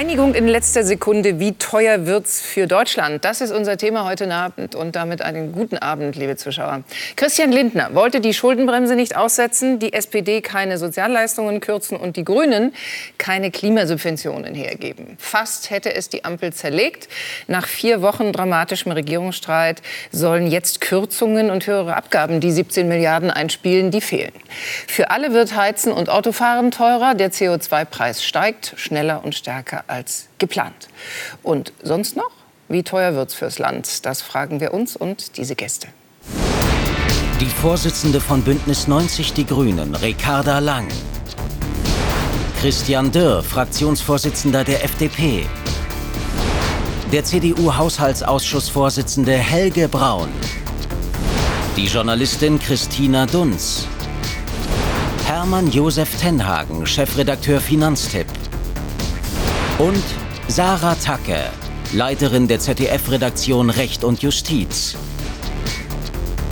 Einigung in letzter Sekunde. Wie teuer wird's für Deutschland? Das ist unser Thema heute Abend und damit einen guten Abend, liebe Zuschauer. Christian Lindner wollte die Schuldenbremse nicht aussetzen, die SPD keine Sozialleistungen kürzen und die Grünen keine Klimasubventionen hergeben. Fast hätte es die Ampel zerlegt. Nach vier Wochen dramatischem Regierungsstreit sollen jetzt Kürzungen und höhere Abgaben die 17 Milliarden einspielen, die fehlen. Für alle wird Heizen und Autofahren teurer. Der CO2-Preis steigt schneller und stärker als geplant. Und sonst noch? Wie teuer wird es fürs Land? Das fragen wir uns und diese Gäste. Die Vorsitzende von Bündnis 90 Die Grünen, Ricarda Lang. Christian Dürr, Fraktionsvorsitzender der FDP. Der CDU-Haushaltsausschussvorsitzende Helge Braun. Die Journalistin Christina Dunz. Hermann Josef Tenhagen, Chefredakteur Finanztipp. Und Sarah Tacke, Leiterin der ZDF-Redaktion Recht und Justiz.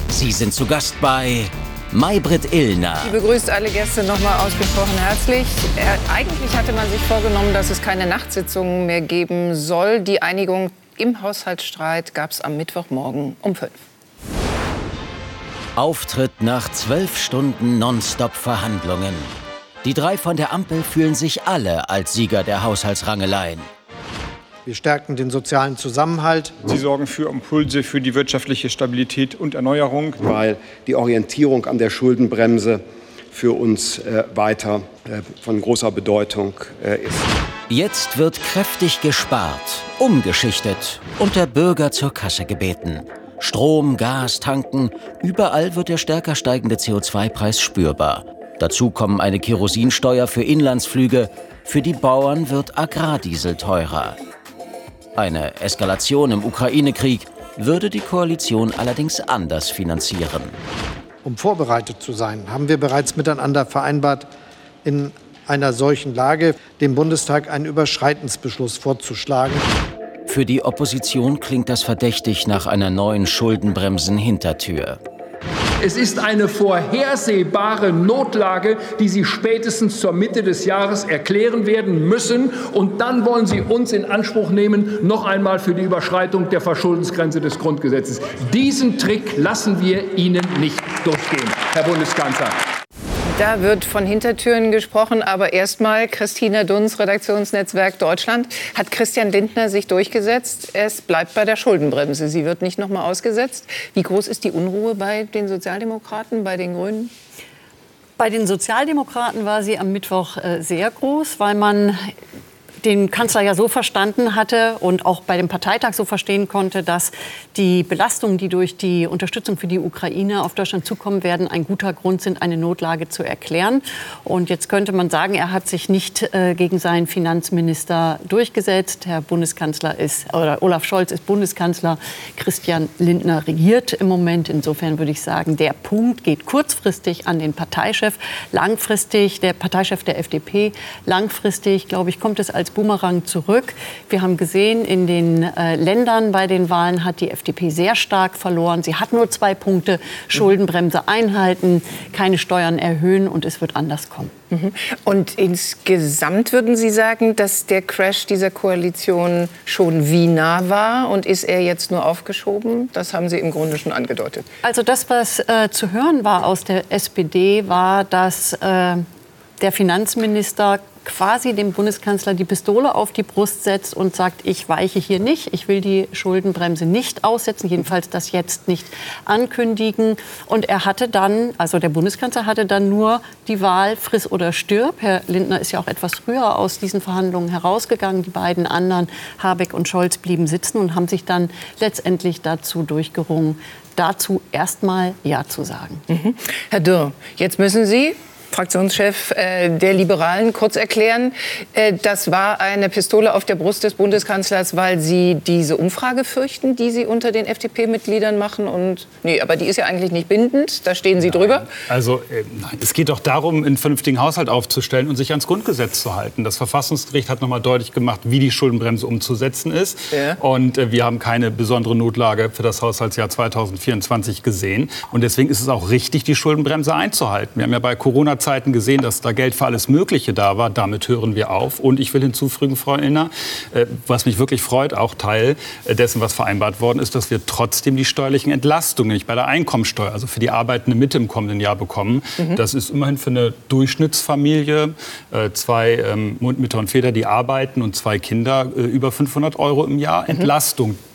Sie sind zu Gast bei Maybrit Illner. Sie begrüßt alle Gäste nochmal ausgesprochen herzlich. Er, eigentlich hatte man sich vorgenommen, dass es keine Nachtsitzungen mehr geben soll. Die Einigung im Haushaltsstreit gab es am Mittwochmorgen um fünf. Auftritt nach zwölf Stunden Nonstop-Verhandlungen. Die drei von der Ampel fühlen sich alle als Sieger der Haushaltsrangeleien. Wir stärken den sozialen Zusammenhalt. Sie sorgen für Impulse für die wirtschaftliche Stabilität und Erneuerung. Weil die Orientierung an der Schuldenbremse für uns äh, weiter äh, von großer Bedeutung äh, ist. Jetzt wird kräftig gespart, umgeschichtet und der Bürger zur Kasse gebeten. Strom, Gas, Tanken, überall wird der stärker steigende CO2-Preis spürbar. Dazu kommen eine Kerosinsteuer für Inlandsflüge. Für die Bauern wird Agrardiesel teurer. Eine Eskalation im Ukraine-Krieg würde die Koalition allerdings anders finanzieren. Um vorbereitet zu sein, haben wir bereits miteinander vereinbart, in einer solchen Lage dem Bundestag einen Überschreitensbeschluss vorzuschlagen. Für die Opposition klingt das verdächtig nach einer neuen Schuldenbremsen-Hintertür. Es ist eine vorhersehbare Notlage, die Sie spätestens zur Mitte des Jahres erklären werden müssen. Und dann wollen Sie uns in Anspruch nehmen, noch einmal für die Überschreitung der Verschuldensgrenze des Grundgesetzes. Diesen Trick lassen wir Ihnen nicht durchgehen, Herr Bundeskanzler. Da wird von Hintertüren gesprochen, aber erstmal Christina Dunz, Redaktionsnetzwerk Deutschland. Hat Christian Lindner sich durchgesetzt? Es bleibt bei der Schuldenbremse. Sie wird nicht noch mal ausgesetzt. Wie groß ist die Unruhe bei den Sozialdemokraten, bei den Grünen? Bei den Sozialdemokraten war sie am Mittwoch äh, sehr groß, weil man den Kanzler ja so verstanden hatte und auch bei dem Parteitag so verstehen konnte, dass die Belastungen, die durch die Unterstützung für die Ukraine auf Deutschland zukommen werden, ein guter Grund sind, eine Notlage zu erklären. Und jetzt könnte man sagen, er hat sich nicht äh, gegen seinen Finanzminister durchgesetzt. Herr Bundeskanzler ist, oder Olaf Scholz ist Bundeskanzler, Christian Lindner regiert im Moment. Insofern würde ich sagen, der Punkt geht kurzfristig an den Parteichef, langfristig der Parteichef der FDP, langfristig, glaube ich, kommt es als als Boomerang zurück. Wir haben gesehen, in den äh, Ländern bei den Wahlen hat die FDP sehr stark verloren. Sie hat nur zwei Punkte, Schuldenbremse einhalten, keine Steuern erhöhen und es wird anders kommen. Mhm. Und insgesamt würden Sie sagen, dass der Crash dieser Koalition schon wie nah war und ist er jetzt nur aufgeschoben? Das haben Sie im Grunde schon angedeutet. Also das, was äh, zu hören war aus der SPD, war, dass äh, der Finanzminister quasi dem Bundeskanzler die Pistole auf die Brust setzt und sagt, ich weiche hier nicht, ich will die Schuldenbremse nicht aussetzen, jedenfalls das jetzt nicht ankündigen. Und er hatte dann, also der Bundeskanzler hatte dann nur die Wahl, friss oder stirb. Herr Lindner ist ja auch etwas früher aus diesen Verhandlungen herausgegangen. Die beiden anderen, Habeck und Scholz, blieben sitzen und haben sich dann letztendlich dazu durchgerungen, dazu erstmal Ja zu sagen. Mhm. Herr Dürr, jetzt müssen Sie Fraktionschef äh, der Liberalen, kurz erklären. Äh, das war eine Pistole auf der Brust des Bundeskanzlers, weil Sie diese Umfrage fürchten, die Sie unter den FDP-Mitgliedern machen. Und nee, aber die ist ja eigentlich nicht bindend. Da stehen Sie nein. drüber. Also äh, nein, es geht doch darum, einen vernünftigen Haushalt aufzustellen und sich ans Grundgesetz zu halten. Das Verfassungsgericht hat noch mal deutlich gemacht, wie die Schuldenbremse umzusetzen ist. Ja. Und wir haben keine besondere Notlage für das Haushaltsjahr 2024 gesehen. Und deswegen ist es auch richtig, die Schuldenbremse einzuhalten. Wir haben ja bei Corona Corona-Zeiten gesehen, dass da Geld für alles Mögliche da war. Damit hören wir auf. Und ich will hinzufügen, Frau Illner, äh, was mich wirklich freut, auch Teil äh, dessen, was vereinbart worden ist, dass wir trotzdem die steuerlichen Entlastungen, nicht bei der Einkommensteuer, also für die arbeitende Mitte im kommenden Jahr bekommen. Mhm. Das ist immerhin für eine Durchschnittsfamilie, äh, zwei ähm, Mütter und Väter, die arbeiten und zwei Kinder, über 500 Euro im Jahr mhm.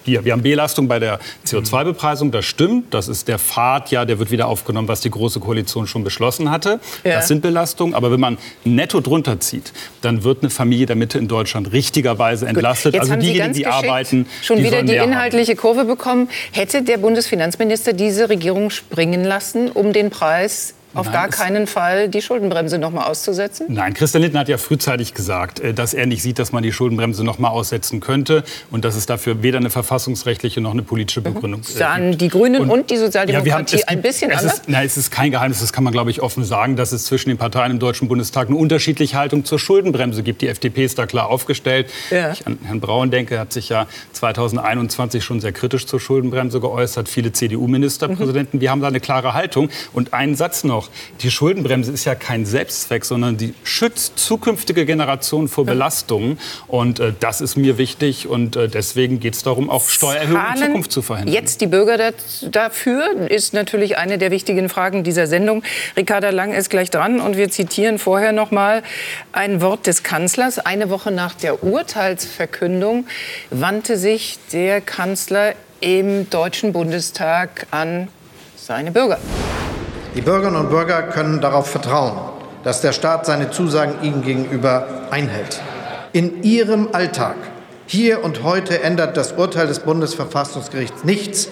Hier, wir haben Belastung bei der CO2-Bepreisung, das stimmt. Das ist der Pfad, ja, der wird wieder aufgenommen, was die Große Koalition schon beschlossen hatte. Ja. Das sind Belastungen. Aber wenn man netto drunter zieht, dann wird eine Familie der Mitte in Deutschland richtigerweise entlastet. also diejenigen, die arbeiten, schon die wieder die inhaltliche haben. Kurve bekommen. Hätte der Bundesfinanzminister diese Regierung springen lassen, um den Preis auf Nein, gar keinen Fall die Schuldenbremse noch mal auszusetzen? Nein, Christian Lindner hat ja frühzeitig gesagt, äh, dass er nicht sieht, dass man die Schuldenbremse noch mal aussetzen könnte und dass es dafür weder eine verfassungsrechtliche noch eine politische mhm. Begründung gibt. Mhm. Sahen die Grünen und, und die Sozialdemokratie ja, haben, gibt, ein bisschen es anders? Ist, nein, es ist kein Geheimnis, das kann man, glaube ich, offen sagen, dass es zwischen den Parteien im Deutschen Bundestag eine unterschiedliche Haltung zur Schuldenbremse gibt. Die FDP ist da klar aufgestellt. Ja. Ich an Herrn Braun denke, hat sich ja 2021 schon sehr kritisch zur Schuldenbremse geäußert. Viele CDU-Ministerpräsidenten. Mhm. Wir haben da eine klare Haltung. Und einen Satz noch. Die Schuldenbremse Schuldenbremse ist ja kein Selbstzweck, sondern die schützt zukünftige Generationen vor Belastungen. Und äh, das ist mir wichtig. Und äh, deswegen geht es darum, auch Steuererhöhungen in Zukunft zu verhindern. Jetzt die Bürger dafür ist natürlich eine der wichtigen Fragen dieser Sendung. Ricarda Lang ist gleich dran und wir zitieren vorher noch mal ein Wort des Kanzlers. Eine Woche nach der Urteilsverkündung wandte sich der Kanzler im Deutschen Bundestag an seine Bürger. Die Bürgerinnen und Bürger können darauf vertrauen, dass der Staat seine Zusagen ihnen gegenüber einhält. In ihrem Alltag, hier und heute, ändert das Urteil des Bundesverfassungsgerichts nichts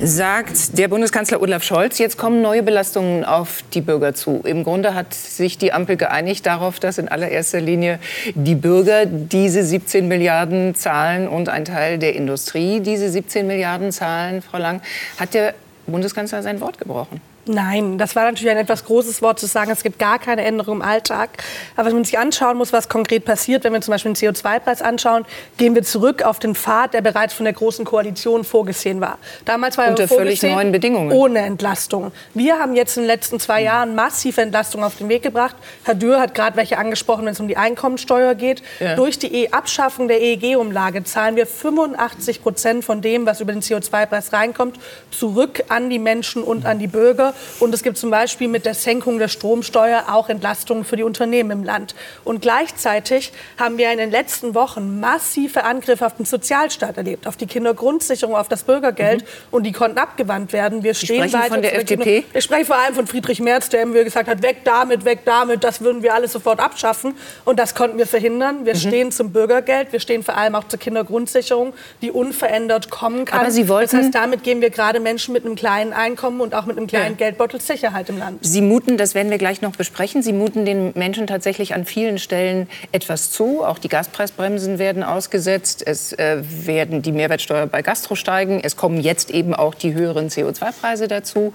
sagt der Bundeskanzler Olaf Scholz. Jetzt kommen neue Belastungen auf die Bürger zu. Im Grunde hat sich die Ampel geeinigt darauf, dass in allererster Linie die Bürger diese 17 Milliarden zahlen und ein Teil der Industrie diese 17 Milliarden zahlen. Frau Lang, hat der Bundeskanzler sein Wort gebrochen. Nein, das war natürlich ein etwas großes Wort zu sagen, es gibt gar keine Änderung im Alltag. Aber wenn man sich anschauen muss, was konkret passiert, wenn wir zum Beispiel den CO2-Preis anschauen, gehen wir zurück auf den Pfad, der bereits von der Großen Koalition vorgesehen war. Damals war er Unter völlig neuen Bedingungen. Ohne Entlastung. Wir haben jetzt in den letzten zwei Jahren massive Entlastung auf den Weg gebracht. Herr Dürr hat gerade welche angesprochen, wenn es um die Einkommensteuer geht. Ja. Durch die e Abschaffung der EEG-Umlage zahlen wir 85 Prozent von dem, was über den CO2-Preis reinkommt, zurück an die Menschen und an die Bürger. Und es gibt zum Beispiel mit der Senkung der Stromsteuer auch Entlastungen für die Unternehmen im Land. Und gleichzeitig haben wir in den letzten Wochen massive Angriffe auf den Sozialstaat erlebt, auf die Kindergrundsicherung, auf das Bürgergeld. Mhm. Und die konnten abgewandt werden. Wir stehen weiter von der FDP. Ich spreche vor allem von Friedrich Merz, der immer gesagt hat, weg damit, weg damit, das würden wir alles sofort abschaffen. Und das konnten wir verhindern. Wir mhm. stehen zum Bürgergeld, wir stehen vor allem auch zur Kindergrundsicherung, die unverändert kommen kann. Aber Sie wollten das heißt, damit geben wir gerade Menschen mit einem kleinen Einkommen und auch mit einem kleinen ja. Geldbeutel Sicherheit im Land. Sie muten, das werden wir gleich noch besprechen, Sie muten den Menschen tatsächlich an vielen Stellen etwas zu. Auch die Gaspreisbremsen werden ausgesetzt. Es äh, werden die Mehrwertsteuer bei Gastro steigen. Es kommen jetzt eben auch die höheren CO2-Preise dazu.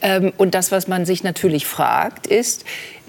Ähm, und das, was man sich natürlich fragt, ist,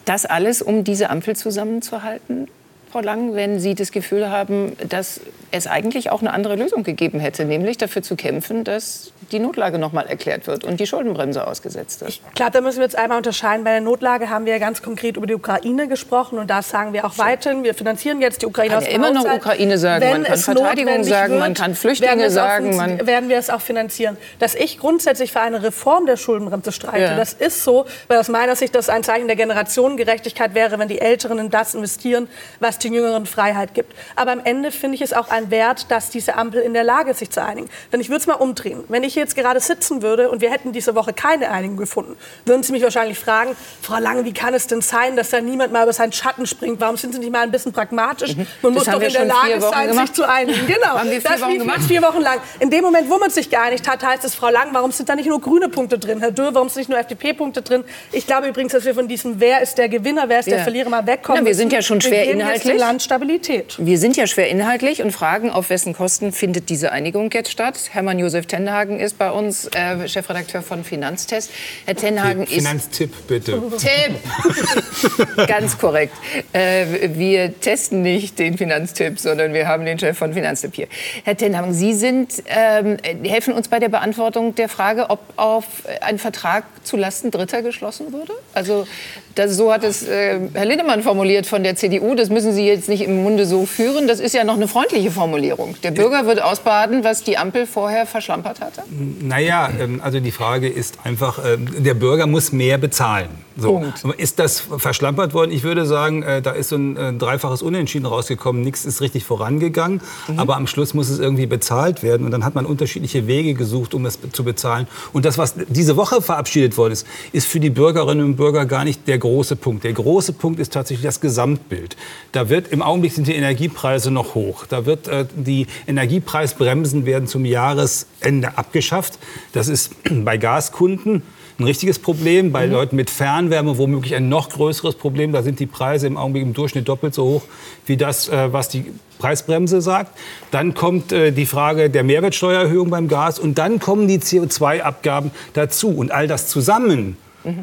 das alles, um diese Ampel zusammenzuhalten? Frau Lang, wenn Sie das Gefühl haben, dass es eigentlich auch eine andere Lösung gegeben hätte, nämlich dafür zu kämpfen, dass die Notlage noch mal erklärt wird und die Schuldenbremse ausgesetzt wird. Ich glaube, da müssen wir jetzt einmal unterscheiden. Bei der Notlage haben wir ja ganz konkret über die Ukraine gesprochen und da sagen wir auch weiterhin, wir finanzieren jetzt die Ukraine kann aus ja immer noch Ukraine sagen, Wenn man kann Verteidigung sagen, wird, man kann Flüchtlinge sagen, man werden wir es auch finanzieren. Dass ich grundsätzlich für eine Reform der Schuldenbremse streite, ja. das ist so, weil aus meiner Sicht das ein Zeichen der Generationengerechtigkeit wäre, wenn die Älteren in das investieren, was den Jüngeren Freiheit gibt. Aber am Ende finde ich es auch ein Wert, dass diese Ampel in der Lage ist, sich zu einigen. Denn ich würde es mal umdrehen. Wenn ich jetzt gerade sitzen würde und wir hätten diese Woche keine Einigung gefunden, würden Sie mich wahrscheinlich fragen, Frau Lange, wie kann es denn sein, dass da niemand mal über seinen Schatten springt? Warum sind Sie nicht mal ein bisschen pragmatisch? Mhm. Man das muss doch in der Lage sein, gemacht. sich zu einigen. Genau. Haben wir vier das Wochen gemacht? vier Wochen lang. In dem Moment, wo man sich geeinigt hat, heißt es, Frau Lang, warum sind da nicht nur grüne Punkte drin? Herr Dürr, warum sind nicht nur FDP-Punkte drin? Ich glaube übrigens, dass wir von diesem Wer ist der Gewinner, wer ist ja. der Verlierer mal wegkommen. Na, wir sind ja schon schwer inhaltlich Bilanzstabilität. Wir sind ja schwer inhaltlich und fragen, auf wessen Kosten findet diese Einigung jetzt statt? Hermann Josef Tenhagen ist bei uns äh, Chefredakteur von Finanztest. Herr Tenhagen ist... Finanztipp, bitte. Tipp! Ganz korrekt. Äh, wir testen nicht den Finanztipp, sondern wir haben den Chef von Finanztipp hier. Herr Tenhagen, Sie sind, ähm, helfen uns bei der Beantwortung der Frage, ob auf ein Vertrag zulasten Dritter geschlossen würde? Also das, so hat es äh, Herr Lindemann formuliert von der CDU. Das müssen Sie jetzt nicht im Munde so führen. Das ist ja noch eine freundliche Formulierung. Der Bürger wird ausbaden, was die Ampel vorher verschlampert hatte? Naja, ähm, also die Frage ist einfach, ähm, der Bürger muss mehr bezahlen. So. Punkt. Ist das verschlampert worden? Ich würde sagen, äh, da ist so ein äh, dreifaches Unentschieden rausgekommen. Nichts ist richtig vorangegangen. Mhm. Aber am Schluss muss es irgendwie bezahlt werden. Und dann hat man unterschiedliche Wege gesucht, um es zu bezahlen. Und das, was diese Woche verabschiedet worden ist, ist für die Bürgerinnen und Bürger gar nicht der große Punkt. Der große Punkt ist tatsächlich das Gesamtbild. Da wird im Augenblick sind die Energiepreise noch hoch. Da wird äh, die Energiepreisbremsen werden zum Jahresende abgeschafft. Das ist bei Gaskunden ein richtiges Problem. Bei Leuten mit Fernwärme womöglich ein noch größeres Problem. Da sind die Preise im Augenblick im Durchschnitt doppelt so hoch wie das, äh, was die Preisbremse sagt. Dann kommt äh, die Frage der Mehrwertsteuererhöhung beim Gas und dann kommen die CO2-Abgaben dazu. Und all das zusammen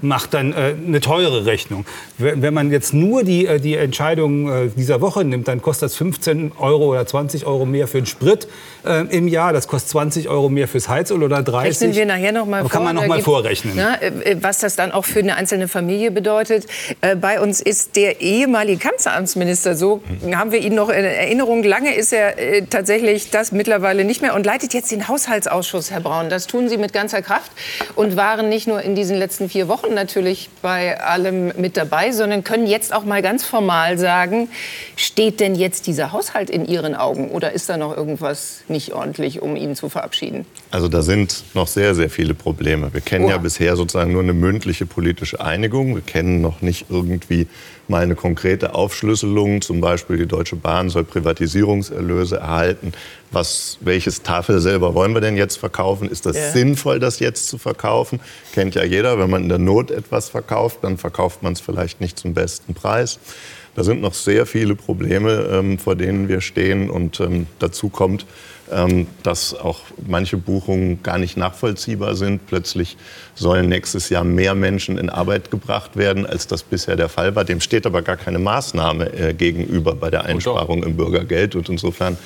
macht dann äh, eine teure Rechnung. Wenn wenn man jetzt nur die, äh, die Entscheidung äh, dieser Woche nimmt, dann kostet das 15 Euro oder 20 Euro mehr für den Sprit äh, im Jahr. Das kostet 20 Euro mehr fürs Heizöl oder 30. Rechnen wir nachher noch mal vor. kann man noch mal vorrechnen. Na, äh, was das dann auch für eine einzelne Familie bedeutet. Äh, Bei uns ist der ehemalige Kanzleramtsminister, so haben wir ihn noch in Erinnerung. Lange ist er äh, tatsächlich das mittlerweile nicht mehr und leitet jetzt den Haushaltsausschuss, Herr Braun. Das tun Sie mit ganzer Kraft und waren nicht nur in diesen letzten vier Wochen natürlich bei allem mit dabei, sondern können jetzt auch mal ganz formal sagen, steht denn jetzt dieser Haushalt in Ihren Augen oder ist da noch irgendwas nicht ordentlich, um ihn zu verabschieden? Also da sind noch sehr, sehr viele Probleme. Wir kennen ja Oha. bisher sozusagen nur eine mündliche politische Einigung. Wir kennen noch nicht irgendwie mal eine konkrete Aufschlüsselung. Zum Beispiel die Deutsche Bahn soll Privatisierungserlöse erhalten. Was, welches Tafel selber wollen wir denn jetzt verkaufen? Ist das Ja. sinnvoll, das jetzt zu verkaufen? Kennt ja jeder, wenn man in der Not etwas verkauft, dann verkauft man es vielleicht nicht zum besten Preis. Da sind noch sehr viele Probleme, ähm, vor denen wir stehen. Und ähm, dazu kommt, ähm, dass auch manche Buchungen gar nicht nachvollziehbar sind. Plötzlich sollen nächstes Jahr mehr Menschen in Arbeit gebracht werden, als das bisher der Fall war. Dem steht aber gar keine Maßnahme äh, gegenüber bei der Einsparung im Bürgergeld. Und insofern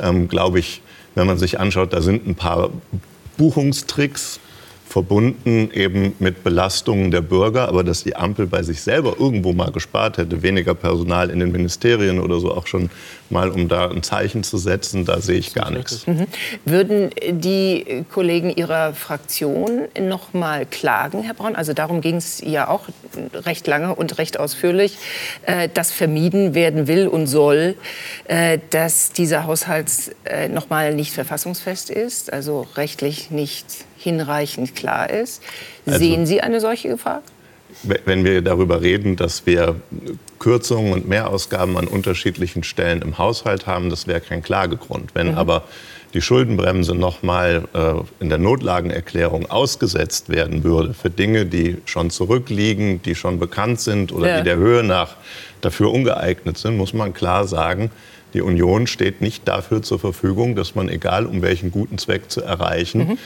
ähm, glaube ich, wenn man sich anschaut, da sind ein paar Buchungstricks verbunden eben mit Belastungen der Bürger, aber dass die Ampel bei sich selber irgendwo mal gespart hätte, weniger Personal in den Ministerien oder so auch schon mal, um da ein Zeichen zu setzen, da sehe ich gar nichts. Mhm. Würden die Kollegen Ihrer Fraktion noch mal klagen, Herr Braun? Also darum ging es ja auch recht lange und recht ausführlich, äh, dass vermieden werden will und soll, äh, dass dieser Haushalt äh, noch mal nicht verfassungsfest ist, also rechtlich nicht hinreichend klar ist. Also- Sehen Sie eine solche Gefahr? Wenn wir darüber reden, dass wir Kürzungen und Mehrausgaben an unterschiedlichen Stellen im Haushalt haben, das wäre kein Klagegrund. Wenn Mhm. aber die Schuldenbremse noch mal äh, in der Notlagenerklärung ausgesetzt werden würde für Dinge, die schon zurückliegen, die schon bekannt sind oder Ja. die der Höhe nach dafür ungeeignet sind, muss man klar sagen, die Union steht nicht dafür zur Verfügung, dass man, egal um welchen guten Zweck zu erreichen,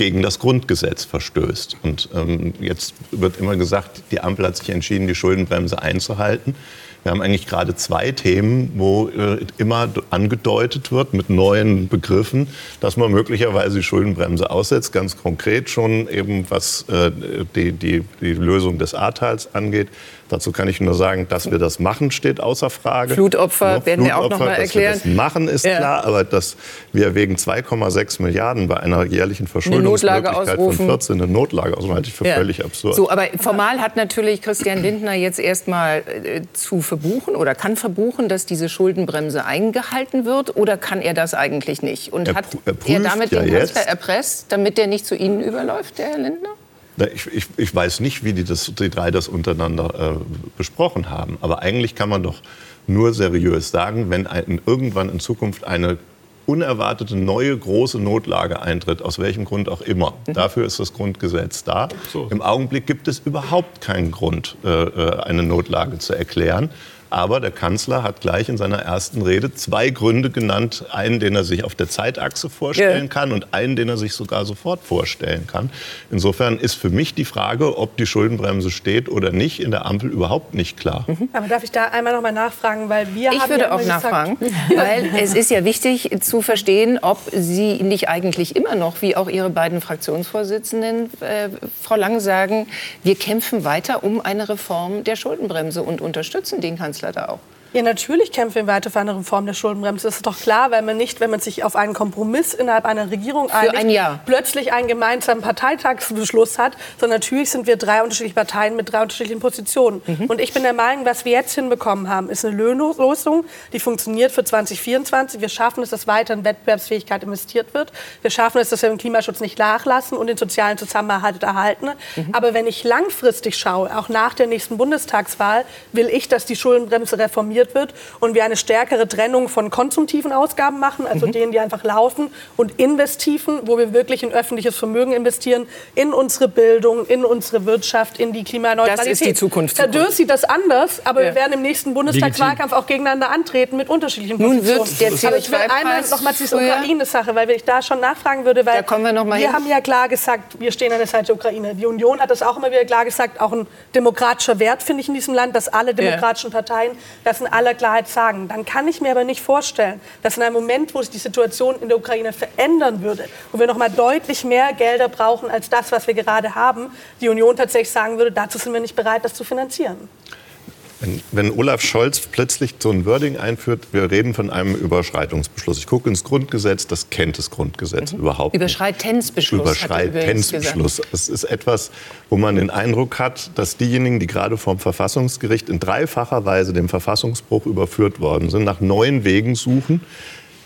gegen das Grundgesetz verstößt. Und ähm, jetzt wird immer gesagt, die Ampel hat sich entschieden, die Schuldenbremse einzuhalten. Wir haben eigentlich gerade zwei Themen, wo äh, immer angedeutet wird mit neuen Begriffen, dass man möglicherweise die Schuldenbremse aussetzt. Ganz konkret schon eben, was äh, die, die, die Lösung des Ahrtals angeht. Dazu kann ich nur sagen, dass wir das machen, steht außer Frage. Flutopfer Ne, werden wir auch noch Flutopfer, mal dass wir erklären. Das machen ist Ja. klar, aber dass wir wegen 2,6 Milliarden bei einer jährlichen Verschuldungsmöglichkeit von ausrufen. 14 eine Notlage ausrufen, halte ich für Ja. völlig absurd. So, aber formal hat natürlich Christian Lindner jetzt erstmal äh, zu verbuchen oder kann verbuchen, dass diese Schuldenbremse eingehalten wird oder kann er das eigentlich nicht? Und Er hat er damit ja den Kanzler erpresst, damit der nicht zu Ihnen überläuft, der Herr Lindner? Na, Ich, ich, ich weiß nicht, wie die, das, die drei das untereinander äh, besprochen haben. Aber eigentlich kann man doch nur seriös sagen, wenn ein, irgendwann in Zukunft eine unerwartete neue große Notlage eintritt, aus welchem Grund auch immer. Dafür ist das Grundgesetz da. Im Augenblick gibt es überhaupt keinen Grund, äh, äh, eine Notlage zu erklären. Aber der Kanzler hat gleich in seiner ersten Rede zwei Gründe genannt. Einen, den er sich auf der Zeitachse vorstellen ja. kann und einen, den er sich sogar sofort vorstellen kann. Insofern ist für mich die Frage, ob die Schuldenbremse steht oder nicht, in der Ampel überhaupt nicht klar. Mhm. Aber darf ich da einmal noch mal nachfragen, weil wir ich haben würde ja auch nachfragen, weil es ist ja wichtig zu verstehen, ob Sie nicht eigentlich immer noch, wie auch Ihre beiden Fraktionsvorsitzenden, äh, Frau Lang, sagen, wir kämpfen weiter um eine Reform der Schuldenbremse und unterstützen den Kanzler da auch. Ja, natürlich kämpfen wir weiter für eine Reform der Schuldenbremse. Das ist doch klar, weil man nicht, wenn man sich auf einen Kompromiss innerhalb einer Regierung einigt, ein plötzlich einen gemeinsamen Parteitagsbeschluss hat, sondern natürlich sind wir drei unterschiedliche Parteien mit drei unterschiedlichen Positionen. Mhm. Und ich bin der Meinung, was wir jetzt hinbekommen haben, ist eine Löhnlosung, die funktioniert für 2024. Wir schaffen es, dass weiter in Wettbewerbsfähigkeit investiert wird. Wir schaffen es, dass wir im Klimaschutz nicht nachlassen und den sozialen Zusammenhalt erhalten. Mhm. Aber wenn ich langfristig schaue, auch nach der nächsten Bundestagswahl, will ich, dass die Schuldenbremse reformiert kontrolliert wird und wir eine stärkere Trennung von konsumtiven Ausgaben machen, also mhm. denen, die einfach laufen, und investiven, wo wir wirklich in öffentliches Vermögen investieren, in unsere Bildung, in unsere Wirtschaft, in die Klimaneutralität. Das ist die Zukunft. Herr Dürr sieht das anders, aber ja. wir werden im nächsten Bundestagswahlkampf auch gegeneinander antreten mit unterschiedlichen Nun wird der aber ich will einmal noch mal zu dieser Ukraine-Sache, weil ich da schon nachfragen würde, weil wir, wir hin. haben ja klar gesagt, wir stehen an der Seite der Ukraine. Die Union hat das auch immer wieder klar gesagt, auch ein demokratischer Wert finde ich in diesem Land, dass alle demokratischen Parteien das in aller Klarheit sagen. Dann kann ich mir aber nicht vorstellen, dass in einem Moment, wo sich die Situation in der Ukraine verändern würde, wo wir noch mal deutlich mehr Gelder brauchen als das, was wir gerade haben, die Union tatsächlich sagen würde, dazu sind wir nicht bereit, das zu finanzieren. Wenn, wenn, Olaf Scholz plötzlich so ein Wording einführt, wir reden von einem Überschreitungsbeschluss. Ich gucke ins Grundgesetz, das kennt das Grundgesetz mhm. überhaupt nicht. Überschreitensbeschluss. Überschreitensbeschluss. Es ist etwas, wo man den Eindruck hat, dass diejenigen, die gerade vom Verfassungsgericht in dreifacher Weise dem Verfassungsbruch überführt worden sind, nach neuen Wegen suchen,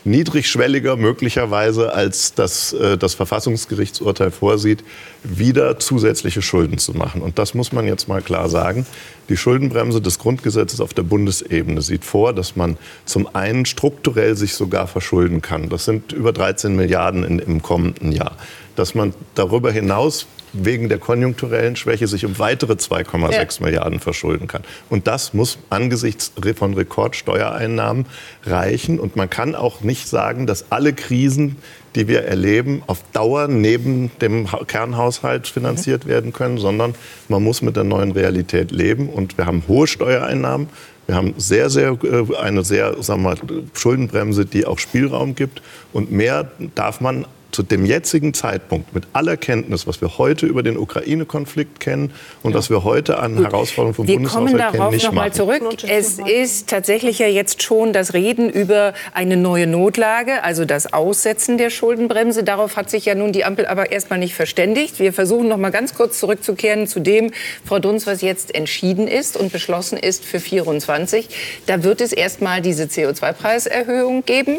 niedrigschwelliger möglicherweise als das, äh, das Verfassungsgerichtsurteil vorsieht, wieder zusätzliche Schulden zu machen. Und das muss man jetzt mal klar sagen. Die Schuldenbremse des Grundgesetzes auf der Bundesebene sieht vor, dass man zum einen strukturell sich sogar verschulden kann. Das sind über 13 Milliarden in, im kommenden Jahr. Dass man darüber hinaus wegen der konjunkturellen Schwäche sich um weitere 2,6 ja. Milliarden verschulden kann. Und das muss angesichts von Rekordsteuereinnahmen reichen. Und man kann auch nicht sagen, dass alle Krisen, die wir erleben, auf Dauer neben dem Kernhaushalt finanziert mhm. werden können, sondern man muss mit der neuen Realität leben. Und wir haben hohe Steuereinnahmen. Wir haben sehr, sehr, äh, eine sehr sagen wir mal, Schuldenbremse, die auch Spielraum gibt. Und mehr darf man zu dem jetzigen Zeitpunkt mit aller Kenntnis, was wir heute über den Ukraine-Konflikt kennen und ja. was wir heute an Gut. Herausforderungen vom wir Bundeshaushalt kennen, noch nicht noch mal zurück. Es ist tatsächlich ja jetzt schon das Reden über eine neue Notlage, also das Aussetzen der Schuldenbremse. Darauf hat sich ja nun die Ampel aber erstmal nicht verständigt. Wir versuchen noch mal ganz kurz zurückzukehren zu dem, Frau Dunz, was jetzt entschieden ist und beschlossen ist für 24. Da wird es erstmal diese CO2-Preiserhöhung geben.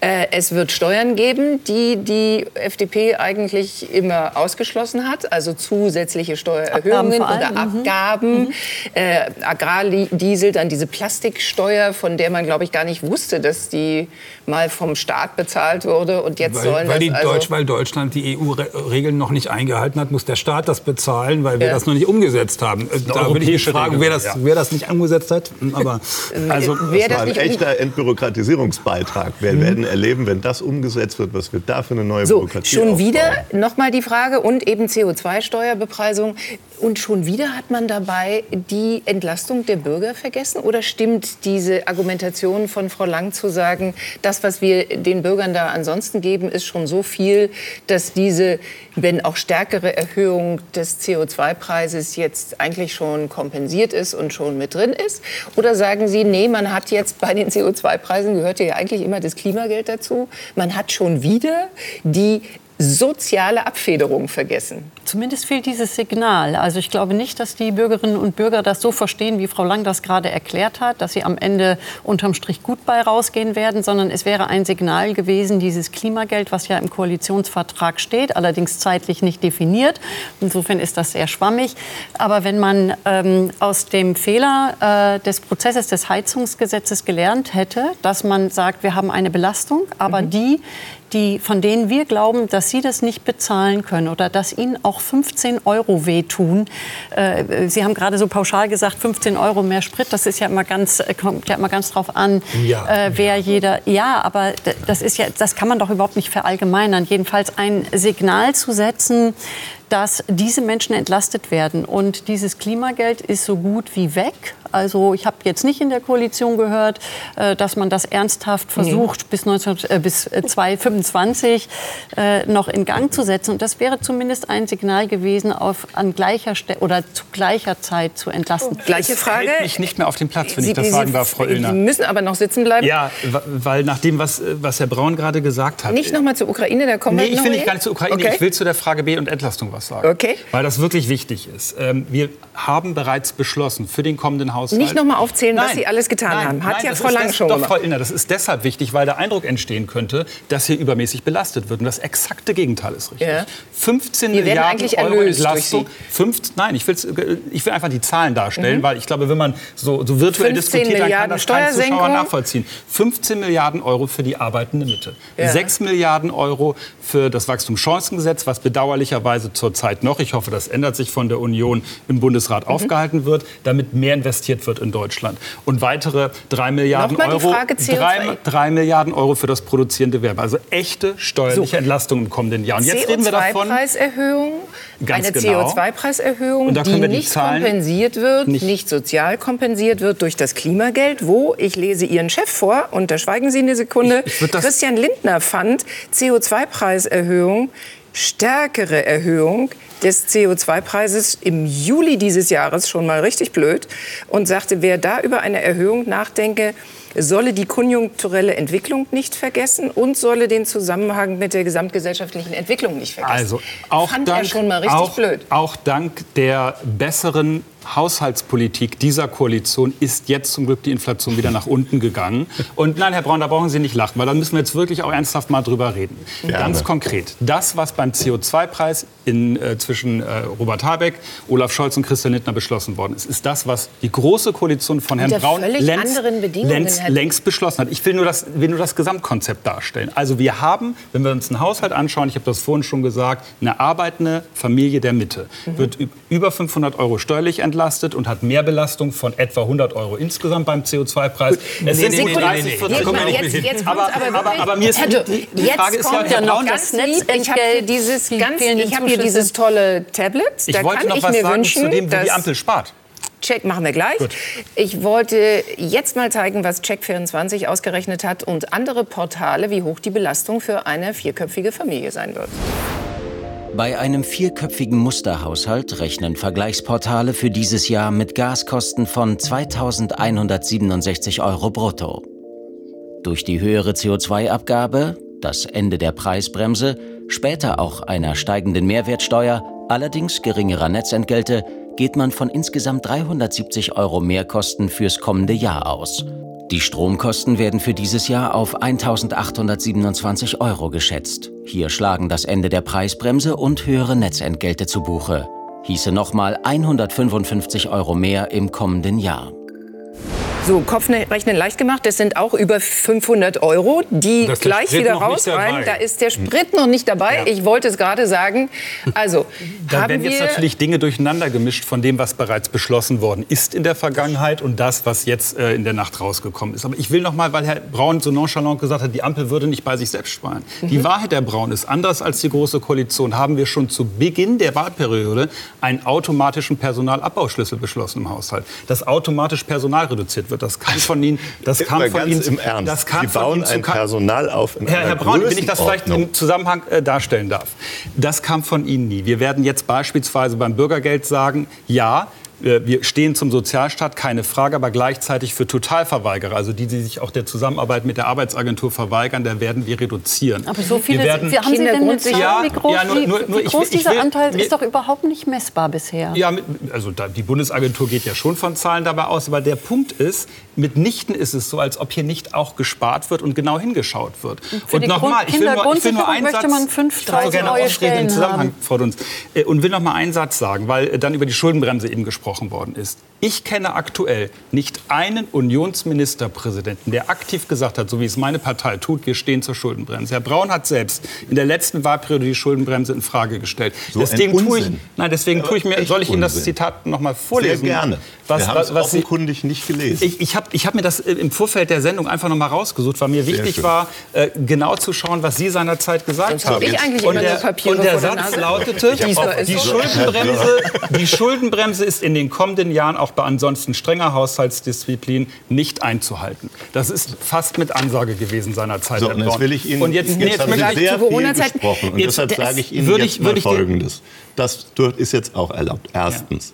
Äh, es wird Steuern geben, die die FDP eigentlich immer ausgeschlossen hat, also zusätzliche Steuererhöhungen oder mhm. Abgaben. Mhm. Äh, Agrardiesel, dann diese Plastiksteuer, von der man, glaube ich, gar nicht wusste, dass die mal vom Staat bezahlt wurde und jetzt weil, sollen weil, das also Deutsch, weil Deutschland die EU-Regeln noch nicht eingehalten hat, muss der Staat das bezahlen, weil wir ja. das noch nicht umgesetzt haben. Da würde ich mich fragen, wer das, ja. wer das nicht umgesetzt hat. Aber also, wer das, das war ein echter Entbürokratisierungsbeitrag. Wir mhm. werden erleben, wenn das umgesetzt wird, was wir da für eine neue so, Bürokratie Schon aufbauen. wieder nochmal die Frage und eben CO2-Steuerbepreisung. Und schon wieder hat man dabei die Entlastung der Bürger vergessen? Oder stimmt diese Argumentation von Frau Lang zu sagen, das, was wir den Bürgern da ansonsten geben, ist schon so viel, dass diese, wenn auch stärkere Erhöhung des CO2-Preises jetzt eigentlich schon kompensiert ist und schon mit drin ist? Oder sagen Sie, nee, man hat jetzt bei den CO2-Preisen, gehört ja eigentlich immer das Klimageld dazu, man hat schon wieder die soziale Abfederung vergessen. Zumindest fehlt dieses Signal. Also ich glaube nicht, dass die Bürgerinnen und Bürger das so verstehen, wie Frau Lang das gerade erklärt hat, dass sie am Ende unterm Strich gut bei rausgehen werden, sondern es wäre ein Signal gewesen, dieses Klimageld, was ja im Koalitionsvertrag steht, allerdings zeitlich nicht definiert. Insofern ist das sehr schwammig. Aber wenn man ähm, aus dem Fehler äh, des Prozesses des Heizungsgesetzes gelernt hätte, dass man sagt, wir haben eine Belastung, aber mhm. die, die, von denen wir glauben, dass sie das nicht bezahlen können oder dass ihnen auch 15 Euro wehtun. Äh, sie haben gerade so pauschal gesagt, 15 Euro mehr Sprit, das ist ja immer ganz, äh, kommt ja immer ganz drauf an, ja. äh, wer jeder, ja, aber das ist ja, das kann man doch überhaupt nicht verallgemeinern. Jedenfalls ein Signal zu setzen, dass diese Menschen entlastet werden. Und dieses Klimageld ist so gut wie weg. Also ich habe jetzt nicht in der Koalition gehört, äh, dass man das ernsthaft versucht, nee. bis, 19, äh, bis 2025 äh, äh, noch in Gang zu setzen. Und das wäre zumindest ein Signal gewesen, auf, an gleicher Stelle oder zu gleicher Zeit zu entlasten. Oh, gleiche Frage. Ich mich nicht mehr auf den Platz, wenn Sie, ich das sagen darf, Frau Illner. Sie müssen aber noch sitzen bleiben. Ja, weil nach dem, was, was Herr Braun gerade gesagt hat. Nicht noch mal zur Ukraine, da kommen nee, wir ich will nicht gar nicht zur Ukraine. Okay. Ich will zu der Frage B und Entlastung was sagen. Okay. Weil das wirklich wichtig ist. Ähm, wir haben bereits beschlossen für den kommenden Haushalt. Nicht noch mal aufzählen, nein, was Sie alles getan nein, haben. Hat nein, ja Frau Lang schon doch, Frau Illner, das ist deshalb wichtig, weil der Eindruck entstehen könnte, dass hier übermäßig belastet wird. Und das exakte Gegenteil ist richtig. Ja. 15 wir Milliarden Euro Entlastung. 15, nein, ich, ich will einfach die Zahlen darstellen, mhm. weil ich glaube, wenn man so, so virtuell diskutiert, dann kann das kein Zuschauer nachvollziehen. 15 Milliarden Euro für die arbeitende Mitte. Ja. 6 Milliarden Euro für das Wachstumschancengesetz, was bedauerlicherweise zurzeit noch, ich hoffe, das ändert sich von der Union im Bundesrat, mhm. aufgehalten wird, damit mehr investiert wird in Deutschland. Und weitere 3 Milliarden Euro. 3, 3, Milliarden Euro für das produzierende Werbe. Also echte steuerliche so. Entlastung im kommenden Jahr. Und jetzt reden wir davon. Preiserhöhung, eine genau. CO2-Preiserhöhung, die, die nicht kompensiert wird, nicht. nicht sozial kompensiert wird durch das Klimageld, wo, ich lese Ihren Chef vor, und da schweigen Sie eine Sekunde, ich, ich Christian Lindner fand CO2-Preiserhöhung stärkere Erhöhung des CO2-Preises im Juli dieses Jahres schon mal richtig blöd und sagte, wer da über eine Erhöhung nachdenke, solle die konjunkturelle Entwicklung nicht vergessen und solle den Zusammenhang mit der gesamtgesellschaftlichen Entwicklung nicht vergessen. Also auch Fand dank, schon mal richtig auch, blöd. Auch dank der besseren Haushaltspolitik dieser Koalition ist jetzt zum Glück die Inflation wieder nach unten gegangen. Und nein, Herr Braun, da brauchen Sie nicht lachen, weil da müssen wir jetzt wirklich auch ernsthaft mal drüber reden. Gerne. Ganz konkret, das, was beim CO2-Preis äh, zwischen äh, Robert Habeck, Olaf Scholz und Christian Lindner beschlossen worden ist, ist das, was die große Koalition von Herrn Braun längst, längst, längst, beschlossen hat. Ich will nur, das, will nur das Gesamtkonzept darstellen. Also wir haben, wenn wir uns einen Haushalt anschauen, ich habe das vorhin schon gesagt, eine arbeitende Familie der Mitte mhm. wird über 500 Euro steuerlich entlastet entlastet und hat mehr Belastung von etwa 100 Euro insgesamt beim CO2-Preis. Es sind nee, 30, 40 kommen wir nicht hin. Aber, aber, aber, mir ist die, die Frage ist ja, Herr noch das Netzentgelt. Ich habe hier dieses, ganz, ich hab hier dieses tolle Tablet. Ich wollte noch was sagen wünschen, zu dem, wo die Ampel spart. Check machen wir gleich. Gut. Ich wollte jetzt mal zeigen, was Check24 ausgerechnet hat und andere Portale, wie hoch die Belastung für eine vierköpfige Familie sein wird. Bei einem vierköpfigen Musterhaushalt rechnen Vergleichsportale für dieses Jahr mit Gaskosten von 2167 Euro brutto. Durch die höhere CO2-Abgabe, das Ende der Preisbremse, später auch einer steigenden Mehrwertsteuer, allerdings geringerer Netzentgelte, geht man von insgesamt 370 Euro Mehrkosten fürs kommende Jahr aus. Die Stromkosten werden für dieses Jahr auf 1.827 Euro geschätzt. Hier schlagen das Ende der Preisbremse und höhere Netzentgelte zu Buche. Hieße nochmal 155 Euro mehr im kommenden Jahr. So, Kopfrechnen leicht gemacht. Das sind auch über 500 Euro, die gleich wieder rausfallen. Da ist der Sprit noch nicht dabei. Ja. Ich wollte es gerade sagen. Also, da haben werden jetzt natürlich Dinge durcheinander gemischt von dem, was bereits beschlossen worden ist in der Vergangenheit und das, was jetzt äh, in der Nacht rausgekommen ist. Aber ich will noch mal, weil Herr Braun so nonchalant gesagt hat, die Ampel würde nicht bei sich selbst sparen. Mhm. Die Wahrheit, Herr Braun, ist anders als die Große Koalition. Haben wir schon zu Beginn der Wahlperiode einen automatischen Personalabbauschlüssel beschlossen im Haushalt, dass automatisch Personal reduziert wird wird. Das kam von Ihnen. Das kam von ganz Ihnen. Im Ernst. Das kam Sie bauen ein Personal auf. In Herr, Herr Braun, wenn ich das vielleicht im Zusammenhang äh, darstellen darf. Das kam von Ihnen nie. Wir werden jetzt beispielsweise beim Bürgergeld sagen, ja, wir stehen zum Sozialstaat, keine Frage, aber gleichzeitig für Totalverweigerer, also die, die sich auch der Zusammenarbeit mit der Arbeitsagentur verweigern, da werden wir reduzieren. Aber so viele, wir werden, haben Sie denn eine Zahl, ja, wie groß, ja, nur, nur, nur, wie groß ich, dieser will, Anteil mir, ist doch überhaupt nicht messbar bisher. Ja, also die Bundesagentur geht ja schon von Zahlen dabei aus, aber der Punkt ist, mitnichten ist es so, als ob hier nicht auch gespart wird und genau hingeschaut wird. Und, und nochmal, ich will nur, ich will nur einen Satz, man fünf, ich so gerne neue Stellen Zusammenhang, Frau Dunz, äh, und will noch mal einen Satz sagen, weil äh, dann über die Schuldenbremse eben gesprochen gesprochen worden ist. Ich kenne aktuell nicht einen Unionsministerpräsidenten, der aktiv gesagt hat, so wie es meine Partei tut, wir stehen zur Schuldenbremse. Herr Braun hat selbst in der letzten Wahlperiode die Schuldenbremse in Frage gestellt. So deswegen ein tue ich, nein, deswegen tue ich mir, soll ich Ihnen das. Zitat noch mal vorlesen? Sehr gerne. Was, wir haben was, was Sie, offenkundig nicht gelesen. ich, ich habe ich hab mir das äh, im Vorfeld der Sendung einfach noch mal rausgesucht, weil mir wichtig war, äh, genau zu schauen, was Sie seinerzeit gesagt haben. ich eigentlich und immer der, und der Satz lautete, Ich die, die, Schuldenbremse, die Schuldenbremse ist in den kommenden Jahren auch bei ansonsten strenger Haushaltsdisziplin nicht einzuhalten. Das ist fast mit Ansage gewesen seinerzeit. So, und jetzt will ich Ihnen, und jetzt, jetzt jetzt haben Sie sehr zu viel gesprochen. Und Jetzt- deshalb das sage ich Ihnen jetzt ich- mal Folgendes. Das ist jetzt auch erlaubt. Erstens.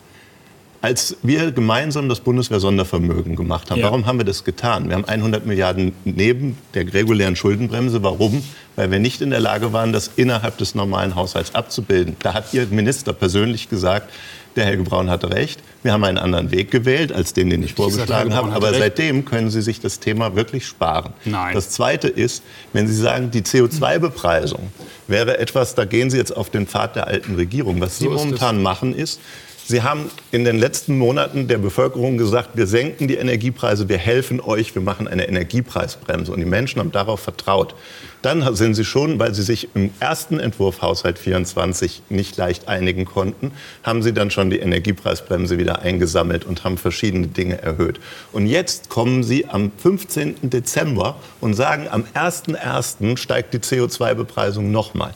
Als wir gemeinsam das Bundeswehr-Sondervermögen gemacht haben, Ja. warum haben wir das getan? Wir haben 100 Milliarden neben der regulären Schuldenbremse. Warum? Weil wir nicht in der Lage waren, das innerhalb des normalen Haushalts abzubilden. Da hat Ihr Minister persönlich gesagt, der Helge Braun hatte recht. Wir haben einen anderen Weg gewählt als den, den ich vorgeschlagen habe. Aber seitdem können Sie sich das Thema wirklich sparen. Nein. Das Zweite ist, wenn Sie sagen, die CO2-Bepreisung wäre etwas, da gehen Sie jetzt auf den Pfad der alten Regierung. Was Sie momentan machen ist, Sie haben in den letzten Monaten der Bevölkerung gesagt, wir senken die Energiepreise, wir helfen euch, wir machen eine Energiepreisbremse. Und die Menschen haben darauf vertraut. Dann sind sie schon, weil sie sich im ersten Entwurf Haushalt 24 nicht leicht einigen konnten, haben sie dann schon die Energiepreisbremse wieder eingesammelt und haben verschiedene Dinge erhöht. Und jetzt kommen sie am 15. Dezember und sagen, am 1.1. steigt die CO2-Bepreisung nochmal.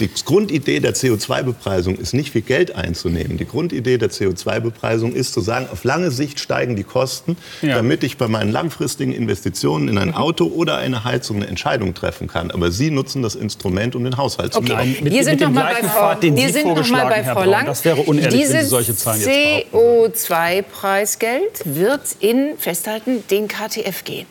Die Grundidee der CO2-Bepreisung ist nicht viel Geld einzunehmen. Die Grundidee der CO2-Bepreisung ist zu sagen, auf lange Sicht steigen die Kosten, Ja. damit ich bei meinen langfristigen Investitionen in ein Auto oder eine Heizung eine Entscheidung treffen kann. Aber Sie nutzen das Instrument, um den Haushalt zu Okay, bauen. mit- wir sind mit noch mal bei gleichen Frau, Pfad, den wir Sie sind noch mal bei Frau. Lang. Das wäre unehrlich, wenn Sie Dieses solche Zahlen jetzt behaupten CO2-Preisgeld wird in, festhalten, den KTF gehen.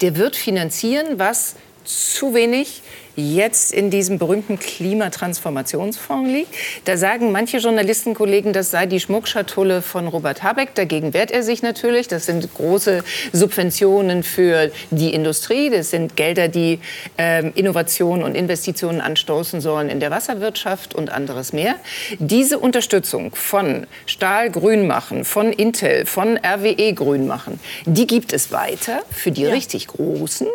Der wird finanzieren, was zu wenig jetzt in diesem berühmten Klimatransformationsfonds liegt. Da sagen manche Journalistenkollegen, das sei die Schmuckschatulle von Robert Habeck. Dagegen wehrt er sich natürlich. Das sind große Subventionen für die Industrie. Das sind Gelder, die ähm, Innovationen und Investitionen anstoßen sollen in der Wasserwirtschaft und anderes mehr. Diese Unterstützung von Stahl grün machen, von Intel, von RWE grün machen, die gibt es weiter für die richtig Großen.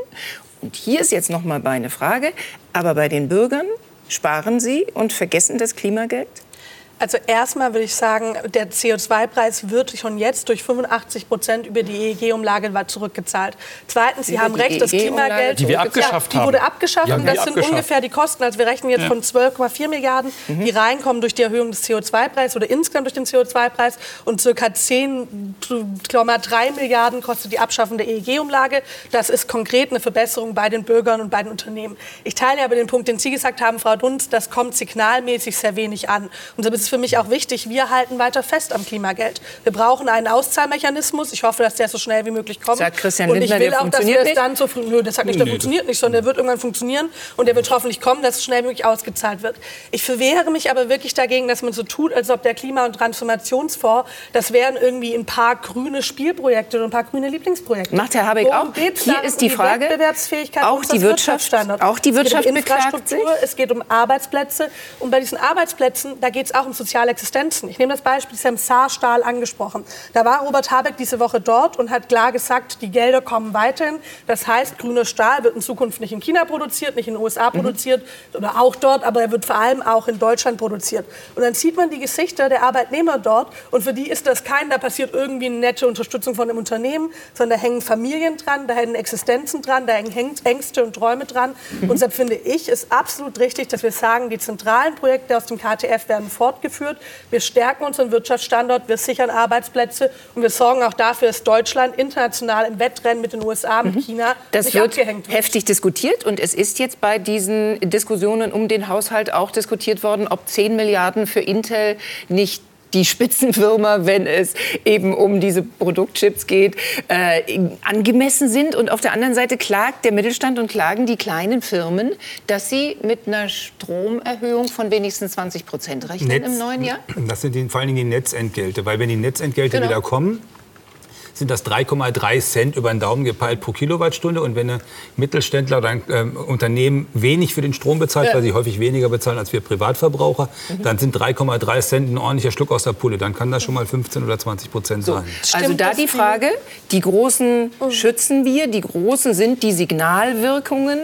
Und hier ist jetzt noch mal meine Frage, aber bei den Bürgern sparen sie und vergessen das Klimageld? Also erstmal würde ich sagen, der CO2-Preis wird schon jetzt durch 85 Prozent über die EEG-Umlage zurückgezahlt. Zweitens, Sie Über haben recht, das EEG-Umlage Klimageld... Die wir Ja, abgeschafft Die wurde abgeschafft Ja, und das sind ungefähr die Kosten. Also wir rechnen jetzt Ja. von 12,4 Milliarden, die reinkommen durch die Erhöhung des CO2-Preises oder insgesamt durch den CO2-Preis und circa 10,3 Milliarden kostet die Abschaffung der EEG-Umlage. Das ist konkret eine Verbesserung bei den Bürgern und bei den Unternehmen. Ich teile aber den Punkt, den Sie gesagt haben, Frau Dunz, das kommt signalmäßig sehr wenig an. Und deshalb ist es für mich auch wichtig, wir halten weiter fest am Klimageld. Wir brauchen einen Auszahlmechanismus. Ich hoffe, dass der so schnell wie möglich kommt. Sagt Christian und ich Lindner, will der auch, dass wir funktioniert es nicht? dann so früh, nö, das sagt nicht, der Nee, funktioniert nicht, sondern der wird irgendwann funktionieren und der wird hoffentlich kommen, dass es schnell wie möglich ausgezahlt wird. Ich verwehre mich aber wirklich dagegen, dass man so tut, als ob der Klima- und Transformationsfonds, das wären irgendwie ein paar grüne Spielprojekte oder ein paar grüne Lieblingsprojekte. Macht Herr Habeck Worum auch? Hier ist die Um Frage, Wettbewerbsfähigkeit auch die Wirtschaft- auch die Wirtschaft es geht um Infrastruktur, es geht um Arbeitsplätze und bei diesen Arbeitsplätzen, da geht es auch um soziale Existenzen. Ich nehme das Beispiel, Sie haben Saarstahl angesprochen. Da war Robert Habeck diese Woche dort und hat klar gesagt, die Gelder kommen weiterhin. Das heißt, grüner Stahl wird in Zukunft nicht in China produziert, nicht in den USA produziert oder auch dort, aber er wird vor allem auch in Deutschland produziert. Und dann sieht man die Gesichter der Arbeitnehmer dort und für die ist das kein, da passiert irgendwie eine nette Unterstützung von einem Unternehmen, sondern da hängen Familien dran, da hängen Existenzen dran, da hängen Ängste und Träume dran. Und deshalb finde ich es absolut richtig, dass wir sagen, die zentralen Projekte aus dem KTF werden fortgeführt. Wir stärken unseren Wirtschaftsstandort, wir sichern Arbeitsplätze und wir sorgen auch dafür, dass Deutschland international im Wettrennen mit den USA, mit China Das nicht wird abgehängt wird. heftig diskutiert und es ist jetzt bei diesen Diskussionen um den Haushalt auch diskutiert worden, ob 10 Milliarden für Intel nicht die Spitzenfirma, wenn es eben um diese Produktchips geht, äh, angemessen sind. Und auf der anderen Seite klagt der Mittelstand und klagen die kleinen Firmen, dass sie mit einer Stromerhöhung von wenigstens 20 Prozent rechnen im neuen Jahr. Das sind die, vor allen Dingen die Netzentgelte. Weil wenn die Netzentgelte Genau. wieder kommen, sind das 3,3 Cent über den Daumen gepeilt pro Kilowattstunde. Und wenn ein Mittelständler oder ein äh, Unternehmen wenig für den Strom bezahlt, ja. weil sie häufig weniger bezahlen als wir Privatverbraucher, mhm. dann sind 3,3 Cent ein ordentlicher Schluck aus der Pulle. Dann kann das schon mal 15 oder 20 Prozent sein. So, also da die Frage, die Großen mhm. schützen wir, die Großen sind die Signalwirkungen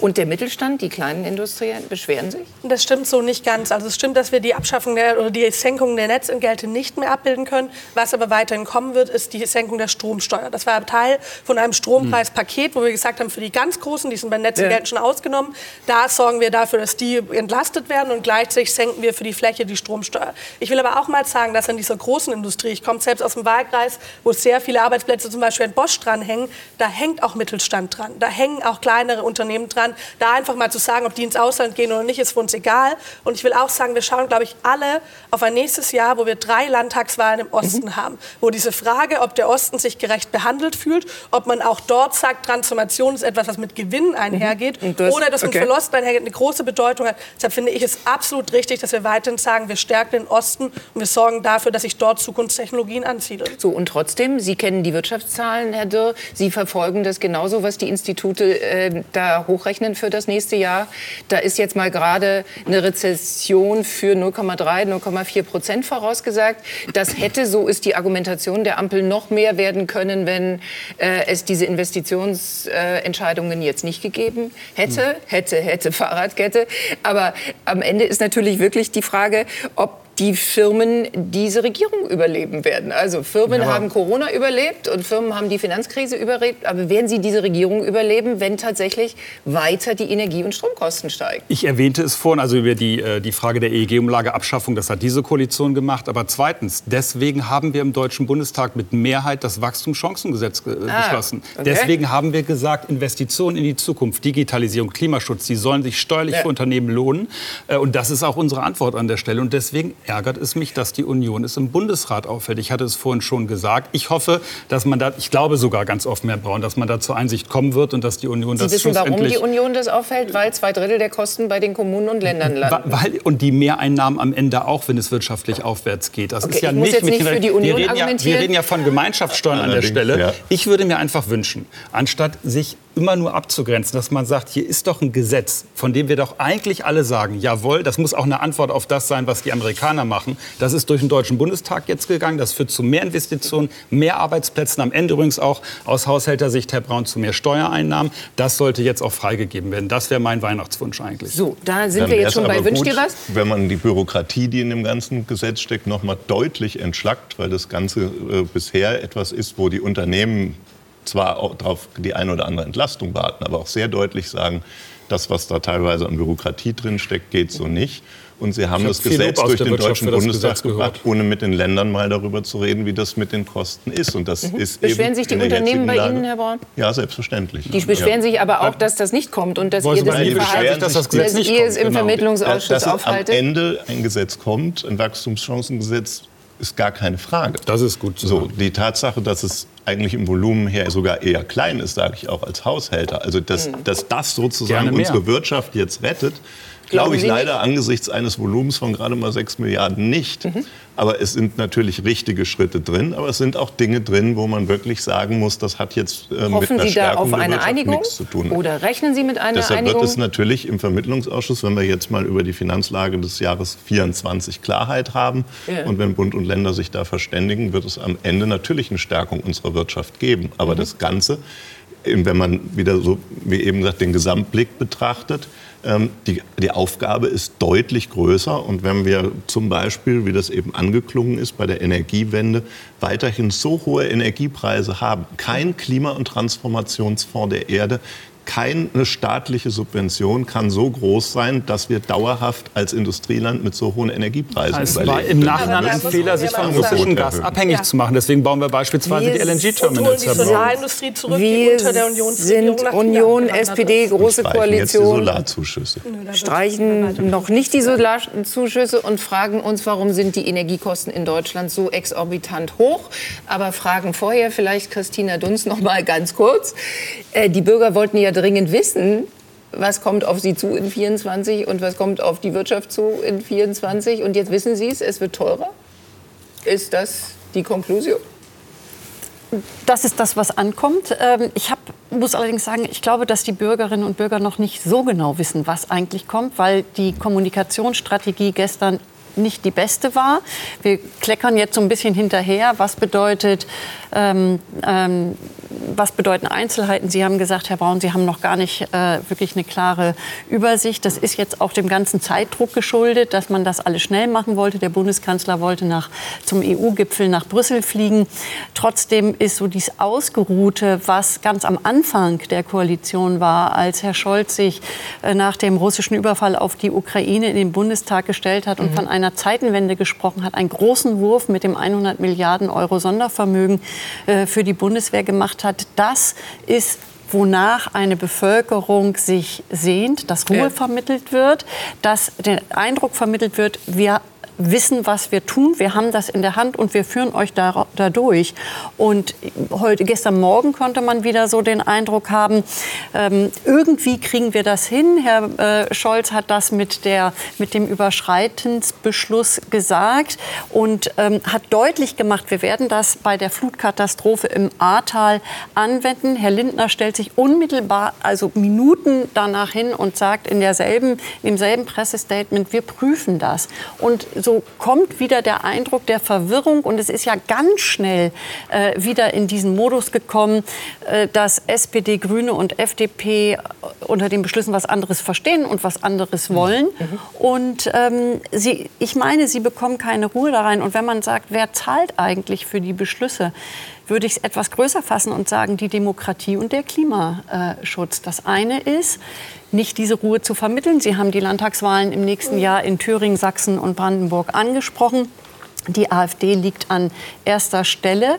und der Mittelstand, die kleinen Industrien, beschweren sich? Das stimmt so nicht ganz. Also es stimmt, dass wir die Abschaffung der, oder die Senkung der Netzentgelte nicht mehr abbilden können. Was aber weiterhin kommen wird, ist die Senkung der Stromsteuer. Das war Teil von einem Strompreispaket, wo wir gesagt haben, für die ganz Großen, die sind bei Netzentgelten ja. schon ausgenommen, da sorgen wir dafür, dass die entlastet werden und gleichzeitig senken wir für die Fläche die Stromsteuer. Ich will aber auch mal sagen, dass in dieser großen Industrie, ich komme selbst aus dem Wahlkreis, wo sehr viele Arbeitsplätze zum Beispiel in Bosch dranhängen, da hängt auch Mittelstand dran, da hängen auch kleinere Unternehmen dran. Da einfach mal zu sagen, ob die ins Ausland gehen oder nicht, ist für uns egal. Und ich will auch sagen, wir schauen, glaube ich, alle auf ein nächstes Jahr, wo wir drei Landtagswahlen im Osten mhm. haben, wo diese Frage, ob der Osten sich gerecht behandelt fühlt, ob man auch dort sagt, Transformation ist etwas, was mit Gewinn einhergeht mhm. das, oder das mit okay. Verlust einhergeht, eine große Bedeutung hat. Deshalb finde ich es absolut richtig, dass wir weiterhin sagen, wir stärken den Osten und wir sorgen dafür, dass sich dort Zukunftstechnologien ansiedeln. So, und trotzdem, Sie kennen die Wirtschaftszahlen, Herr Dürr, Sie verfolgen das genauso, was die Institute äh, da hochrechnen für das nächste Jahr. Da ist jetzt mal gerade eine Rezession für 0,3, 0,4 Prozent vorausgesagt. Das hätte, so ist die Argumentation der Ampel, noch mehr werden können, wenn äh, es diese Investitionsentscheidungen äh, jetzt nicht gegeben hätte. Hätte, hätte, Fahrradkette. Aber am Ende ist natürlich wirklich die Frage, ob die Firmen diese Regierung überleben werden. Also Firmen ja. haben Corona überlebt und Firmen haben die Finanzkrise überlebt. Aber werden sie diese Regierung überleben, wenn tatsächlich weiter die Energie- und Stromkosten steigen? Ich erwähnte es vorhin, also über die, äh, die Frage der EEG-Umlageabschaffung, das hat diese Koalition gemacht. Aber zweitens, deswegen haben wir im Deutschen Bundestag mit Mehrheit das Wachstumschancengesetz äh, ah, beschlossen. Okay. Deswegen haben wir gesagt, Investitionen in die Zukunft, Digitalisierung, Klimaschutz, die sollen sich steuerlich ja. für Unternehmen lohnen. Äh, und das ist auch unsere Antwort an der Stelle. Und deswegen ärgert es mich, dass die Union es im Bundesrat auffällt. Ich hatte es vorhin schon gesagt. Ich hoffe, dass man da, ich glaube sogar ganz offen, Herr Braun, dass man da zur Einsicht kommen wird und dass die Union Sie das wissen, warum die Union das auffällt? Weil zwei Drittel der Kosten bei den Kommunen und Ländern landen. Weil, und die Mehreinnahmen am Ende auch, wenn es wirtschaftlich aufwärts geht. Das okay, ist ja nicht, jetzt nicht für die Union wir reden, ja, wir reden ja von Gemeinschaftssteuern an der Stelle. Ja. Ich würde mir einfach wünschen, anstatt sich immer nur abzugrenzen, dass man sagt, hier ist doch ein Gesetz, von dem wir doch eigentlich alle sagen, jawohl, das muss auch eine Antwort auf das sein, was die Amerikaner machen. Das ist durch den Deutschen Bundestag jetzt gegangen, das führt zu mehr Investitionen, mehr Arbeitsplätzen, am Ende übrigens auch aus Haushältersicht, Herr Braun, zu mehr Steuereinnahmen. Das sollte jetzt auch freigegeben werden. Das wäre mein Weihnachtswunsch eigentlich. So, da sind Dann wir jetzt schon bei Wünsch dir was? Wenn man die Bürokratie, die in dem ganzen Gesetz steckt, noch mal deutlich entschlackt, weil das Ganze äh, bisher etwas ist, wo die Unternehmen zwar auch darauf die eine oder andere Entlastung warten, aber auch sehr deutlich sagen, das, was da teilweise an Bürokratie drin steckt, geht so nicht. Und Sie haben das Gesetz durch den Deutschen Bundestag gebracht, ohne mit den Ländern mal darüber zu reden, wie das mit den Kosten ist. Und das mhm. ist beschweren sich die Unternehmen bei Ihnen, Herr Braun? Ja, selbstverständlich. Die beschweren ja. sich aber auch, dass das nicht kommt und dass ihr das, nicht beschweren dass das Gesetz nicht ihr es im genau. Vermittlungsausschuss dass, dass aufhaltet. am Ende ein Gesetz kommt, ein Wachstumschancengesetz, ist gar keine Frage. Das ist gut. So, die Tatsache, dass es eigentlich im Volumen her sogar eher klein ist, sage ich auch als Haushälter. Also dass, mhm. dass das sozusagen unsere Wirtschaft jetzt rettet, glaube ich leider nicht? angesichts eines Volumens von gerade mal 6 Milliarden nicht. Mhm. Aber es sind natürlich richtige Schritte drin, aber es sind auch Dinge drin, wo man wirklich sagen muss, das hat jetzt äh, mit einer Sie da auf eine Einigung nichts zu tun. Oder rechnen Sie mit einer Deshalb Einigung? wird es natürlich im Vermittlungsausschuss, wenn wir jetzt mal über die Finanzlage des Jahres 24 Klarheit haben ja. und wenn Bund und Länder sich da verständigen, wird es am Ende natürlich eine Stärkung unserer Wirtschaft geben. Aber mhm. das Ganze, wenn man wieder so, wie eben gesagt, den Gesamtblick betrachtet, ähm, die, die Aufgabe ist deutlich größer. Und wenn wir zum Beispiel, wie das eben angeklungen ist, bei der Energiewende weiterhin so hohe Energiepreise haben, kein Klima- und Transformationsfonds der Erde keine staatliche Subvention kann so groß sein, dass wir dauerhaft als Industrieland mit so hohen Energiepreisen es überleben. Es war im Nachhinein ein Fehler, sich von russischem Gas abhängig ja. zu machen. Deswegen bauen wir beispielsweise wir die LNG-Terminals. Die Solarindustrie zurück, wir die unter der Union sind Union, SPD, große Koalition. Solarzuschüsse. Streichen noch nicht die Solarzuschüsse und fragen uns, warum sind die Energiekosten in Deutschland so exorbitant hoch. Aber fragen vorher vielleicht Christina Dunz noch mal ganz kurz. Äh, die Bürger wollten ja dringend wissen, was kommt auf Sie zu in 24 und was kommt auf die Wirtschaft zu in 24. Und jetzt wissen Sie es, es wird teurer. Ist das die Konklusion? Das ist das, was ankommt. Ähm, ich hab, muss allerdings sagen, ich glaube, dass die Bürgerinnen und Bürger noch nicht so genau wissen, was eigentlich kommt, weil die Kommunikationsstrategie gestern nicht die beste war. Wir kleckern jetzt so ein bisschen hinterher. Was bedeutet ähm, ähm, was bedeuten Einzelheiten? Sie haben gesagt, Herr Braun, Sie haben noch gar nicht äh, wirklich eine klare Übersicht. Das ist jetzt auch dem ganzen Zeitdruck geschuldet, dass man das alles schnell machen wollte. Der Bundeskanzler wollte nach, zum EU-Gipfel nach Brüssel fliegen. Trotzdem ist so dies Ausgeruhte, was ganz am Anfang der Koalition war, als Herr Scholz sich äh, nach dem russischen Überfall auf die Ukraine in den Bundestag gestellt hat und mhm. von einer Zeitenwende gesprochen hat, einen großen Wurf mit dem 100 Milliarden Euro Sondervermögen äh, für die Bundeswehr gemacht hat, das ist wonach eine Bevölkerung sich sehnt, dass Ruhe ja. vermittelt wird, dass der Eindruck vermittelt wird, wir wissen, was wir tun. Wir haben das in der Hand und wir führen euch da, dadurch. Und heute, gestern Morgen konnte man wieder so den Eindruck haben, ähm, irgendwie kriegen wir das hin. Herr äh, Scholz hat das mit, der, mit dem Überschreitensbeschluss gesagt und ähm, hat deutlich gemacht, wir werden das bei der Flutkatastrophe im Ahrtal anwenden. Herr Lindner stellt sich unmittelbar, also Minuten danach hin und sagt in derselben, im selben Pressestatement, wir prüfen das. Und so so kommt wieder der Eindruck der Verwirrung und es ist ja ganz schnell äh, wieder in diesen Modus gekommen, äh, dass SPD, Grüne und FDP unter den Beschlüssen was anderes verstehen und was anderes wollen. Mhm. Und ähm, sie, ich meine, sie bekommen keine Ruhe da rein. Und wenn man sagt, wer zahlt eigentlich für die Beschlüsse, würde ich es etwas größer fassen und sagen, die Demokratie und der Klimaschutz. Das eine ist, nicht diese Ruhe zu vermitteln. Sie haben die Landtagswahlen im nächsten Jahr in Thüringen, Sachsen und Brandenburg angesprochen. Die AfD liegt an erster Stelle.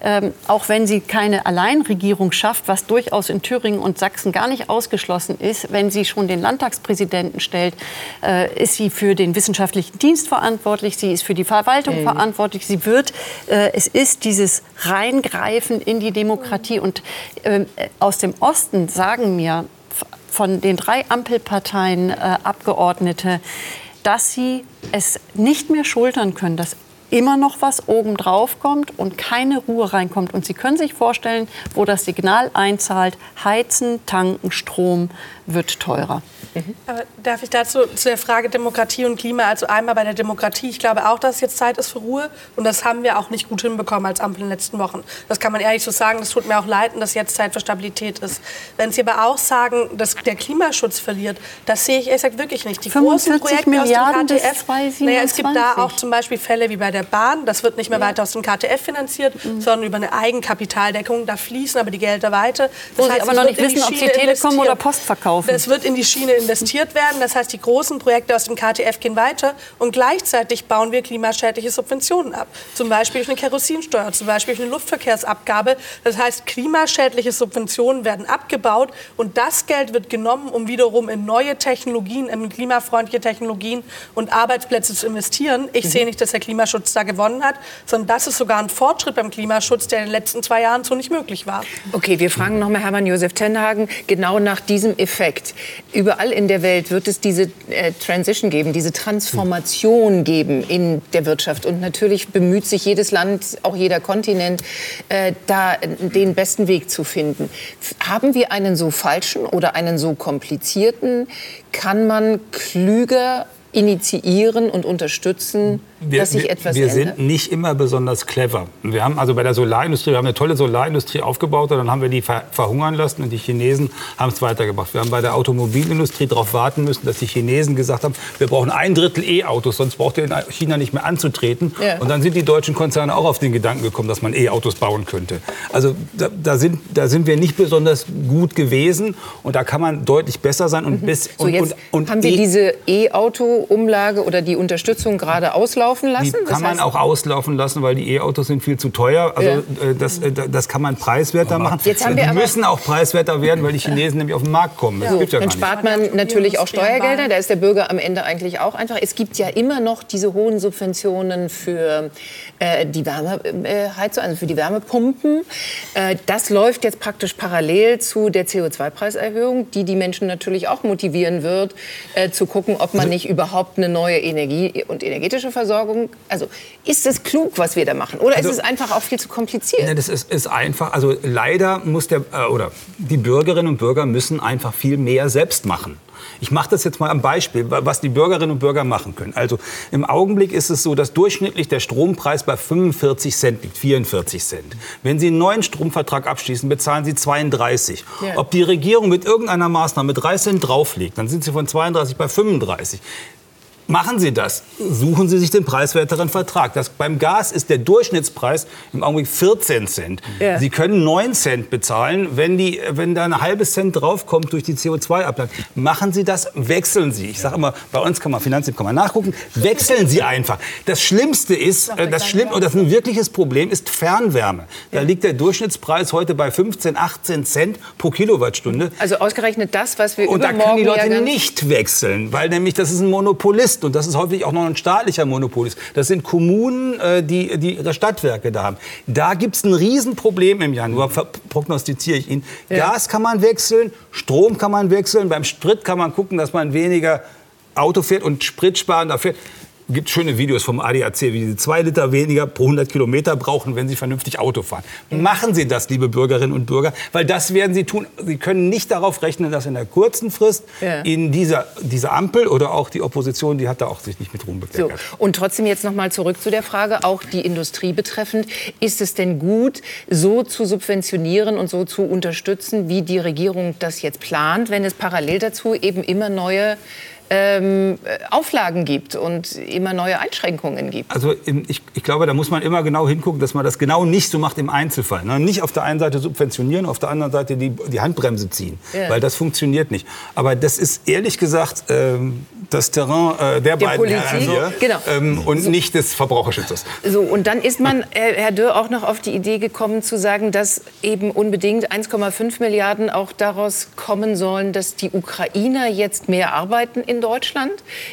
Ähm, auch wenn sie keine Alleinregierung schafft, was durchaus in Thüringen und Sachsen gar nicht ausgeschlossen ist, wenn sie schon den Landtagspräsidenten stellt, äh, ist sie für den wissenschaftlichen Dienst verantwortlich, sie ist für die Verwaltung mhm. verantwortlich, sie wird, äh, es ist dieses Reingreifen in die Demokratie. Und äh, aus dem Osten sagen mir von den drei Ampelparteien äh, Abgeordnete, dass sie es nicht mehr schultern können, dass immer noch was obendrauf kommt und keine Ruhe reinkommt. Und Sie können sich vorstellen, wo das Signal einzahlt, heizen, tanken, Strom wird teurer. Mhm. darf ich dazu zu der Frage Demokratie und Klima, also einmal bei der Demokratie, ich glaube auch, dass es jetzt Zeit ist für Ruhe und das haben wir auch nicht gut hinbekommen als Ampel in den letzten Wochen. Das kann man ehrlich so sagen, das tut mir auch leid dass jetzt Zeit für Stabilität ist. Wenn Sie aber auch sagen, dass der Klimaschutz verliert, das sehe ich ehrlich gesagt wirklich nicht. Die großen Projekte Milliarden aus dem KTF, naja, es gibt da auch zum Beispiel Fälle wie bei der Bahn, das wird nicht mehr ja. weiter aus dem KTF finanziert, mhm. sondern über eine Eigenkapitaldeckung, da fließen aber die Gelder weiter. Das Wo heißt, Sie aber noch nicht wissen, ob Sie Telekom oder Post verkaufen. Es wird in die Schiene investiert werden. Das heißt, die großen Projekte aus dem KTF gehen weiter und gleichzeitig bauen wir klimaschädliche Subventionen ab. Zum Beispiel durch eine Kerosinsteuer, zum Beispiel durch eine Luftverkehrsabgabe. Das heißt, klimaschädliche Subventionen werden abgebaut und das Geld wird genommen, um wiederum in neue Technologien, in klimafreundliche Technologien und Arbeitsplätze zu investieren. Ich mhm. sehe nicht, dass der Klimaschutz da gewonnen hat, sondern das ist sogar ein Fortschritt beim Klimaschutz, der in den letzten zwei Jahren so nicht möglich war. Okay, wir fragen noch mal Hermann Josef Tenhagen genau nach diesem Effekt. Überall in der Welt wird es diese äh, Transition geben, diese Transformation geben in der Wirtschaft. Und natürlich bemüht sich jedes Land, auch jeder Kontinent, äh, da den besten Weg zu finden. Haben wir einen so falschen oder einen so komplizierten? Kann man klüger initiieren und unterstützen, wir, dass sich etwas wir, wir sind nicht immer besonders clever. Wir haben also bei der Solarindustrie, wir haben eine tolle Solarindustrie aufgebaut und dann haben wir die verhungern lassen und die Chinesen haben es weitergebracht. Wir haben bei der Automobilindustrie darauf warten müssen, dass die Chinesen gesagt haben, wir brauchen ein Drittel E-Autos, sonst braucht ihr in China nicht mehr anzutreten. Ja. Und dann sind die deutschen Konzerne auch auf den Gedanken gekommen, dass man E-Autos bauen könnte. Also da, da, sind, da sind wir nicht besonders gut gewesen und da kann man deutlich besser sein. Und, mhm. bis, so, und, und, und haben wir e diese E-Auto-Umlage oder die Unterstützung gerade auslaufen? lassen? Die kann man auch auslaufen lassen, weil die E-Autos sind viel zu teuer. Also ja. äh, das, äh, das kann man preiswerter machen. Jetzt haben wir die müssen auch preiswerter werden, weil die Chinesen nämlich auf den Markt kommen. Das ja. ja dann spart man natürlich auch Steuergelder. Da ist der Bürger am Ende eigentlich auch einfach. Es gibt ja immer noch diese hohen Subventionen für äh, die Wärmeheizung, also für die Wärmepumpen. Äh, das läuft jetzt praktisch parallel zu der CO2-Preiserhöhung, die die Menschen natürlich auch motivieren wird, äh, zu gucken, ob man nicht überhaupt eine neue Energie- und energetische Versorgung, also ist es klug, was wir da machen? Oder also, ist es einfach auch viel zu kompliziert? Ne, das ist, ist einfach, also leider muss der, äh, oder die Bürgerinnen und Bürger müssen einfach viel mehr selbst machen. Ich mache das jetzt mal am Beispiel, was die Bürgerinnen und Bürger machen können. Also im Augenblick ist es so, dass durchschnittlich der Strompreis bei 45 Cent liegt, 44 Cent. Wenn Sie einen neuen Stromvertrag abschließen, bezahlen Sie 32. Ja. Ob die Regierung mit irgendeiner Maßnahme 3 Cent drauflegt, dann sind Sie von 32 bei 35. Machen Sie das. Suchen Sie sich den preiswerteren Vertrag. Das, beim Gas ist der Durchschnittspreis im Augenblick 14 Cent. Ja. Sie können 9 Cent bezahlen, wenn, die, wenn da ein halbes Cent draufkommt durch die CO2-Ableitung. Machen Sie das, wechseln Sie. Ich sage immer, bei uns kann man Finanzamt kann man nachgucken. Wechseln Sie einfach. Das Schlimmste ist, äh, das Schlimm, und das ist ein wirkliches Problem, ist Fernwärme. Da ja. liegt der Durchschnittspreis heute bei 15, 18 Cent pro Kilowattstunde. Also ausgerechnet das, was wir Und da können die Leute nicht wechseln, weil nämlich das ist ein Monopolist ist, und das ist häufig auch noch ein staatlicher Monopol das sind Kommunen, äh, die, die ihre Stadtwerke da haben. Da gibt es ein Riesenproblem im Januar, prognostiziere ich Ihnen. Ja. Gas kann man wechseln, Strom kann man wechseln, beim Sprit kann man gucken, dass man weniger Auto fährt und Sprit sparen. Da fährt gibt schöne Videos vom ADAC, wie sie zwei Liter weniger pro 100 Kilometer brauchen, wenn sie vernünftig Auto fahren. Machen Sie das, liebe Bürgerinnen und Bürger, weil das werden Sie tun. Sie können nicht darauf rechnen, dass in der kurzen Frist ja. in dieser, dieser Ampel oder auch die Opposition, die hat da auch sich nicht mit Ruhm bekleckert. So. Und trotzdem jetzt noch mal zurück zu der Frage, auch die Industrie betreffend. Ist es denn gut, so zu subventionieren und so zu unterstützen, wie die Regierung das jetzt plant, wenn es parallel dazu eben immer neue ähm, Auflagen gibt und immer neue Einschränkungen gibt. Also ich, ich, glaube, da muss man immer genau hingucken, dass man das genau nicht so macht im Einzelfall. Ne? Nicht auf der einen Seite subventionieren, auf der anderen Seite die, die Handbremse ziehen, ja. weil das funktioniert nicht. Aber das ist ehrlich gesagt ähm, das Terrain äh, der, der, beiden Politik, hier genau. ähm, und so. nicht des Verbraucherschützers. So, und dann ist man, äh, Herr Dürr, auch noch auf die Idee gekommen zu sagen, dass eben unbedingt 1,5 Milliarden auch daraus kommen sollen, dass die Ukrainer jetzt mehr arbeiten in Deutschland,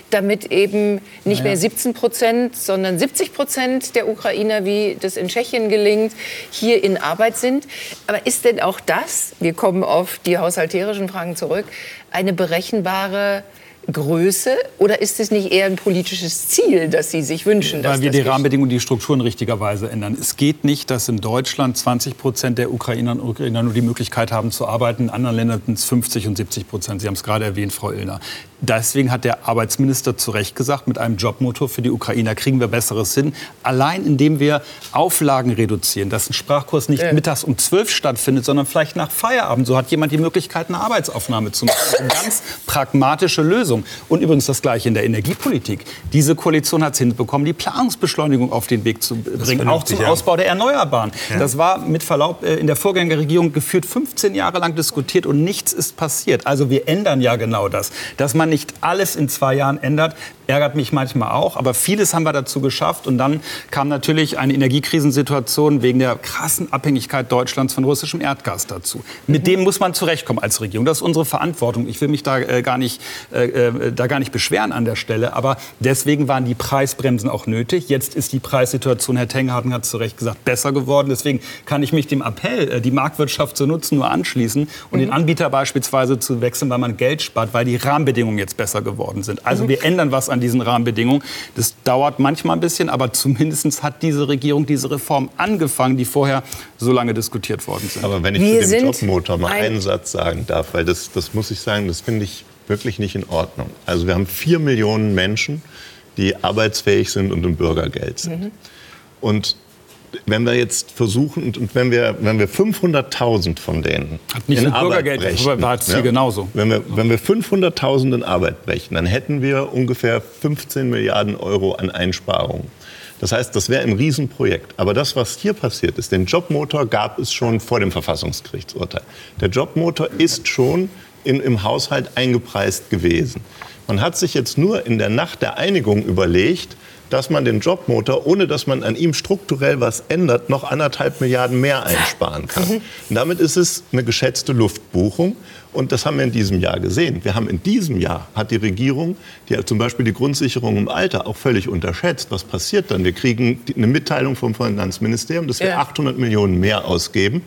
damit eben nicht naja. mehr 17 Prozent, sondern 70 Prozent der Ukrainer, wie das in Tschechien gelingt, hier in Arbeit sind. Aber ist denn auch das, wir kommen auf die haushalterischen Fragen zurück, eine berechenbare Größe oder ist es nicht eher ein politisches Ziel, das Sie sich wünschen? Weil wir die Rahmenbedingungen, die Strukturen richtigerweise ändern. Es geht nicht, dass in Deutschland 20 Prozent der Ukrainerinnen und Ukrainer nur die Möglichkeit haben zu arbeiten. In anderen Ländern sind es 50 und 70 Prozent. Sie haben es gerade erwähnt, Frau Illner. Deswegen hat der Arbeitsminister zu Recht gesagt, mit einem Jobmotor für die Ukrainer kriegen wir Besseres hin. Allein indem wir Auflagen reduzieren, dass ein Sprachkurs nicht ja. mittags um 12 stattfindet, sondern vielleicht nach Feierabend. So hat jemand die Möglichkeit, eine Arbeitsaufnahme zu machen. Eine ganz pragmatische Lösung. Und übrigens das Gleiche in der Energiepolitik. Diese Koalition hat es hinbekommen, die Planungsbeschleunigung auf den Weg zu bringen, auch zum ja. Ausbau der Erneuerbaren. Ja. Das war mit Verlaub äh, in der Vorgängerregierung geführt 15 Jahre lang diskutiert und nichts ist passiert. Also wir ändern ja genau das, dass man nicht alles in zwei Jahren ändert, ärgert mich manchmal auch. Aber vieles haben wir dazu geschafft. Und dann kam natürlich eine Energiekrisensituation wegen der krassen Abhängigkeit Deutschlands von russischem Erdgas dazu. Mit dem muss man zurechtkommen als Regierung. Das ist unsere Verantwortung. Ich will mich da, äh, gar, nicht, äh, äh da gar nicht beschweren an der Stelle. Aber deswegen waren die Preisbremsen auch nötig. Jetzt ist die Preissituation, Herr Tengarten hat zu Recht gesagt, besser geworden. Deswegen kann ich mich dem Appell, äh, die Marktwirtschaft zu nutzen, nur anschließen und mhm. den Anbieter beispielsweise zu wechseln, weil man Geld spart, weil die Rahmenbedingungen jetzt besser geworden sind. Also mhm. wir ändern was an diesen Rahmenbedingungen. Das dauert manchmal ein bisschen, aber zumindest hat diese Regierung diese Reform angefangen, die vorher so lange diskutiert worden sind. Aber wenn ich wir zu dem Jobmotor mal ein einen Satz sagen darf, weil das, das muss ich sagen, das finde ich wirklich nicht in Ordnung. Also wir haben vier Millionen Menschen, die arbeitsfähig sind und im Bürgergeld sind. Mhm. Und wenn wir jetzt versuchen und wenn wir, wenn wir 500.000 von denen Hat nicht in Arbeit Bürgergeld, brechen, war ja, genauso. Wenn wir, wenn wir 500.000 in Arbeit brechen, dann hätten wir ungefähr 15 Milliarden Euro an Einsparungen. Das heißt, das wäre ein Riesenprojekt. Aber das, was hier passiert ist, den Jobmotor gab es schon vor dem Verfassungsgerichtsurteil. Der Jobmotor ist schon in, im Haushalt eingepreist gewesen. Man hat sich jetzt nur in der Nacht der Einigung überlegt, dass man den Jobmotor, ohne dass man an ihm strukturell was ändert, noch anderthalb Milliarden mehr einsparen kann. Mhm. damit ist es eine geschätzte Luftbuchung. Und das haben wir in diesem Jahr gesehen. Wir haben in diesem Jahr, hat die Regierung die, zum Beispiel die Grundsicherung im Alter auch völlig unterschätzt. Was passiert dann? Wir kriegen eine Mitteilung vom Finanzministerium, dass wir ja. 800 Millionen mehr ausgeben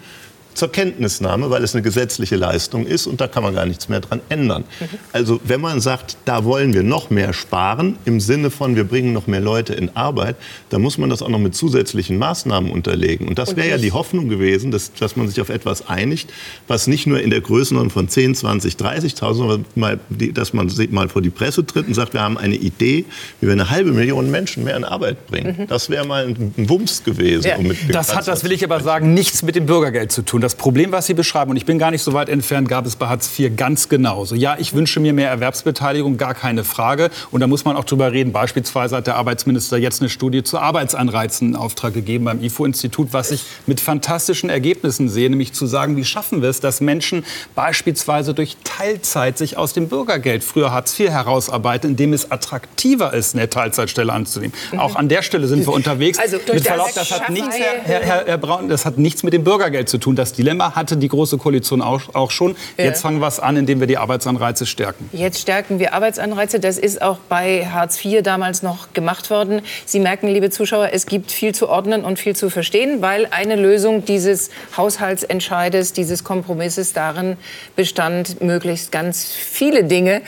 zur Kenntnisnahme, weil es eine gesetzliche Leistung ist und da kann man gar nichts mehr dran ändern. Mhm. Also wenn man sagt, da wollen wir noch mehr sparen, im Sinne von, wir bringen noch mehr Leute in Arbeit, dann muss man das auch noch mit zusätzlichen Maßnahmen unterlegen. Und das wäre ja die Hoffnung gewesen, dass, dass man sich auf etwas einigt, was nicht nur in der Größenordnung von 10, 20, 30.000, sondern mal, dass man mal vor die Presse tritt und sagt, wir haben eine Idee, wie wir eine halbe Million Menschen mehr in Arbeit bringen. Mhm. Das wäre mal ein, Wumms gewesen. Ja. Um das hat, das will ich aber sagen, nichts mit dem Bürgergeld zu tun das Problem, was Sie beschreiben, und ich bin gar nicht so weit entfernt, gab es bei Hartz IV ganz genauso. Ja, ich wünsche mir mehr Erwerbsbeteiligung, gar keine Frage. Und da muss man auch drüber reden. Beispielsweise hat der Arbeitsminister jetzt eine Studie zu Arbeitsanreizen in Auftrag gegeben beim IFO-Institut, was ich mit fantastischen Ergebnissen sehe, nämlich zu sagen, wie schaffen wir es, dass Menschen beispielsweise durch Teilzeit sich aus dem Bürgergeld, früher Hartz IV, herausarbeiten, indem es attraktiver ist, eine Teilzeitstelle anzunehmen. Mhm. Auch an der Stelle sind wir unterwegs. Also mit Verlaub, das hat, nichts, Herr, Herr, Herr Braun, das hat nichts mit dem Bürgergeld zu tun. Das Dilemma hatte die Große Koalition auch, auch schon. Ja. Jetzt fangen wir es an, indem wir die Arbeitsanreize stärken. Jetzt stärken wir Arbeitsanreize. Das ist auch bei Hartz IV damals noch gemacht worden. Sie merken, liebe Zuschauer, es gibt viel zu ordnen und viel zu verstehen, weil eine Lösung dieses Haushaltsentscheides, dieses Kompromisses darin bestand, möglichst ganz viele Dinge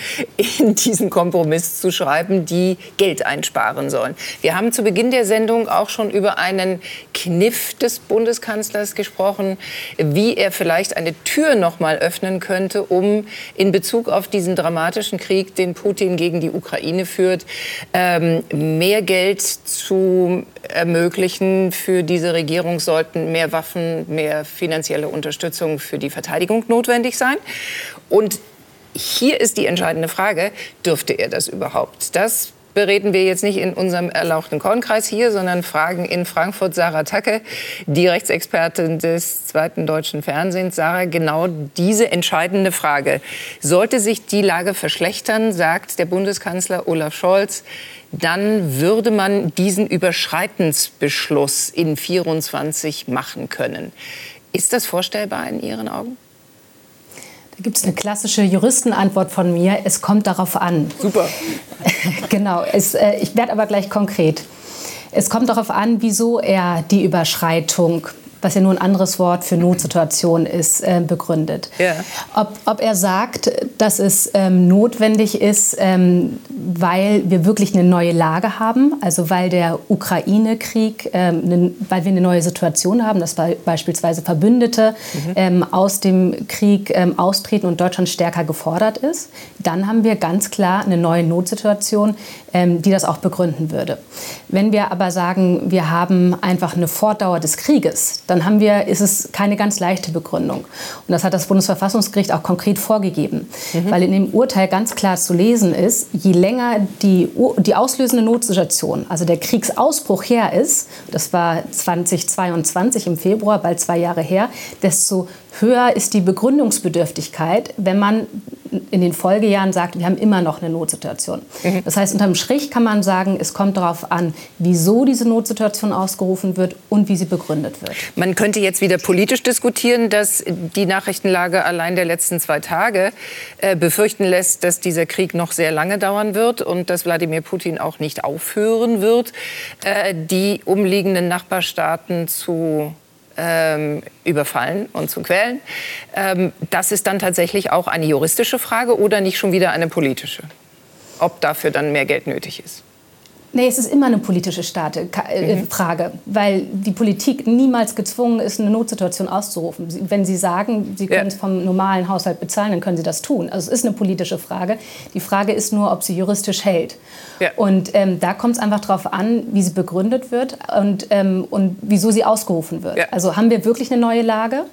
in diesen Kompromiss zu schreiben, die Geld einsparen sollen. Wir haben zu Beginn der Sendung auch schon über einen Kniff des Bundeskanzlers gesprochen, wie er vielleicht eine Tür noch mal öffnen könnte, um in Bezug auf diesen dramatischen Krieg, den Putin gegen die Ukraine führt, ähm, mehr Geld zu ermöglichen für diese Regierung sollten mehr Waffen, mehr finanzielle Unterstützung für die Verteidigung notwendig sein. Und hier ist die entscheidende Frage, dürfte er das überhaupt? Das bereden wir jetzt nicht in unserem erlauchten Kornkreis hier, sondern fragen in Frankfurt Sarah Tacke, die Rechtsexpertin des zweiten deutschen Fernsehens. Sarah, genau diese entscheidende Frage. Sollte sich die Lage verschlechtern, sagt der Bundeskanzler Olaf Scholz, dann würde man diesen Überschreitensbeschluss in 24 machen können. Ist das vorstellbar in Ihren Augen? Da gibt es eine klassische Juristenantwort von mir. Es kommt darauf an. Super. genau. Es, äh, ich werde aber gleich konkret. Es kommt darauf an, wieso er die Überschreitung was ja nur ein anderes Wort für Notsituation ist, äh, begründet. Ja. Ob, ob, er sagt, dass es ähm, notwendig ist, ähm, weil wir wirklich eine neue Lage haben, also weil der Ukraine-Krieg, ähm, ne, weil wir eine neue Situation haben, dass beispielsweise Verbündete mhm. Ähm, aus dem Krieg ähm, austreten und Deutschland stärker gefordert ist, dann haben wir ganz klar eine neue Notsituation, die das auch begründen würde. Wenn wir aber sagen, wir haben einfach eine Fortdauer des Krieges, dann haben wir, ist es keine ganz leichte Begründung. Und das hat das Bundesverfassungsgericht auch konkret vorgegeben, mhm. weil in dem Urteil ganz klar zu lesen ist, je länger die, die auslösende Notsituation, also der Kriegsausbruch her ist, das war 2022 im Februar, bald zwei Jahre her, desto höher ist die Begründungsbedürftigkeit, wenn man in den Folgejahren sagt, wir haben immer noch eine Notsituation. Mhm. Das heißt, unterm Strich kann man sagen, es kommt darauf an, wieso diese Notsituation ausgerufen wird und wie sie begründet wird. Man könnte jetzt wieder politisch diskutieren, dass die Nachrichtenlage allein der letzten zwei Tage äh, befürchten lässt, dass dieser Krieg noch sehr lange dauern wird und dass Wladimir Putin auch nicht aufhören wird, äh, die umliegenden Nachbarstaaten zu ähm, überfallen und zu quälen. Ähm, das ist dann tatsächlich auch eine juristische Frage oder nicht schon wieder eine politische? Ob dafür dann mehr Geld nötig ist? Nee, es ist immer eine politische Starte, äh, mhm. Frage, weil die Politik niemals gezwungen ist, eine Notsituation auszurufen. Wenn Sie sagen, Sie können es vom normalen Haushalt bezahlen, dann können Sie das tun. Also es ist eine politische Frage. Die Frage ist nur, ob sie juristisch hält. Ja. Und ähm, da kommt es einfach darauf an, wie sie begründet wird und, ähm, und wieso sie ausgerufen wird. Ja. Also haben wir wirklich eine neue Lage?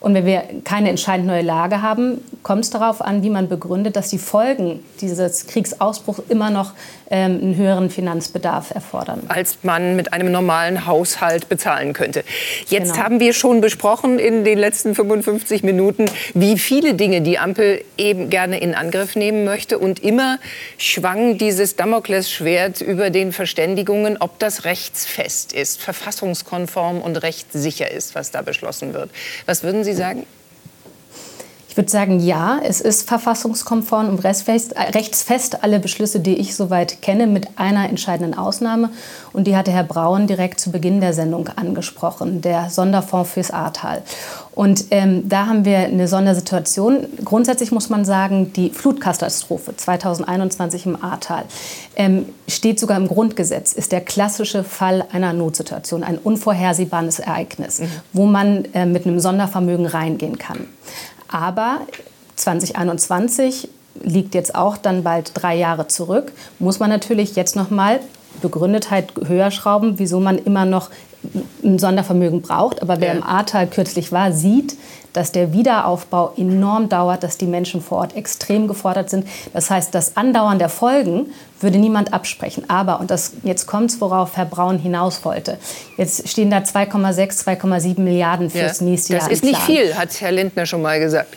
Und wenn wir keine entscheidend neue Lage haben, kommt es darauf an, wie man begründet, dass die Folgen dieses Kriegsausbruchs immer noch ähm, einen höheren Finanzbedarf erfordern. Als man mit einem normalen Haushalt bezahlen könnte. Jetzt genau. haben wir schon besprochen in den letzten 55 Minuten, wie viele Dinge die Ampel eben gerne in Angriff nehmen möchte. Und immer schwang dieses Damoklesschwert über den Verständigungen, ob das rechtsfest ist, verfassungskonform und rechtssicher ist, was da beschlossen wird. Was würden Sie sagen? Ich würde sagen, ja, es ist verfassungskonform und rechtsfest, äh, rechtsfest alle Beschlüsse, die ich soweit kenne, mit einer entscheidenden Ausnahme. Und die hatte Herr Braun direkt zu Beginn der Sendung angesprochen, der Sonderfonds fürs Ahrtal. Und ähm, da haben wir eine Sondersituation. Grundsätzlich muss man sagen, die Flutkatastrophe 2021 im Ahrtal ähm, steht sogar im Grundgesetz, ist der klassische Fall einer Notsituation, ein unvorhersehbares Ereignis, mhm. wo man äh, mit einem Sondervermögen reingehen kann. Aber 2021 liegt jetzt auch dann bald drei Jahre zurück, muss man natürlich jetzt noch mal Begründetheit höher schrauben, wieso man immer noch ein Sondervermögen braucht. Aber wer im Ahrtal kürzlich war, sieht, dass der Wiederaufbau enorm dauert, dass die Menschen vor Ort extrem gefordert sind. Das heißt, das Andauern der Folgen würde niemand absprechen. Aber, und das, jetzt kommt es, worauf Herr Braun hinaus wollte, jetzt stehen da 2,6, 2,7 Milliarden fürs ja, nächste Jahr. Das ist nicht viel, hat Herr Lindner schon mal gesagt.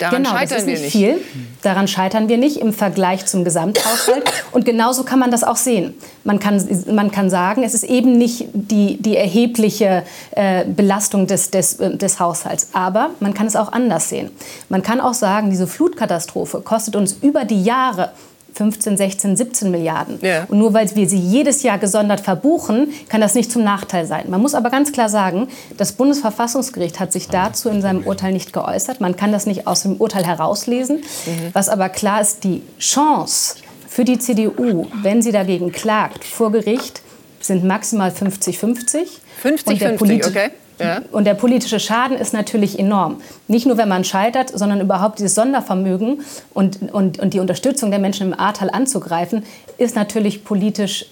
Daran genau, scheitern das ist nicht, nicht viel. Daran scheitern wir nicht im Vergleich zum Gesamthaushalt. Und genauso kann man das auch sehen. Man kann, man kann sagen, es ist eben nicht die, die erhebliche äh, Belastung des, des, äh, des Haushalts. Aber man kann es auch anders sehen. Man kann auch sagen, diese Flutkatastrophe kostet uns über die Jahre 15, 16, 17 Milliarden. Ja. Und nur weil wir sie jedes Jahr gesondert verbuchen, kann das nicht zum Nachteil sein. Man muss aber ganz klar sagen, das Bundesverfassungsgericht hat sich dazu in seinem Urteil nicht geäußert. Man kann das nicht aus dem Urteil herauslesen. Mhm. Was aber klar ist, die Chance für die CDU, wenn sie dagegen klagt, vor Gericht, sind maximal 50-50. 50-50, okay. Ja. Und der politische Schaden ist natürlich enorm. Nicht nur, wenn man scheitert, sondern überhaupt dieses Sondervermögen und, und, und die Unterstützung der Menschen im Ahrtal anzugreifen, ist natürlich politisch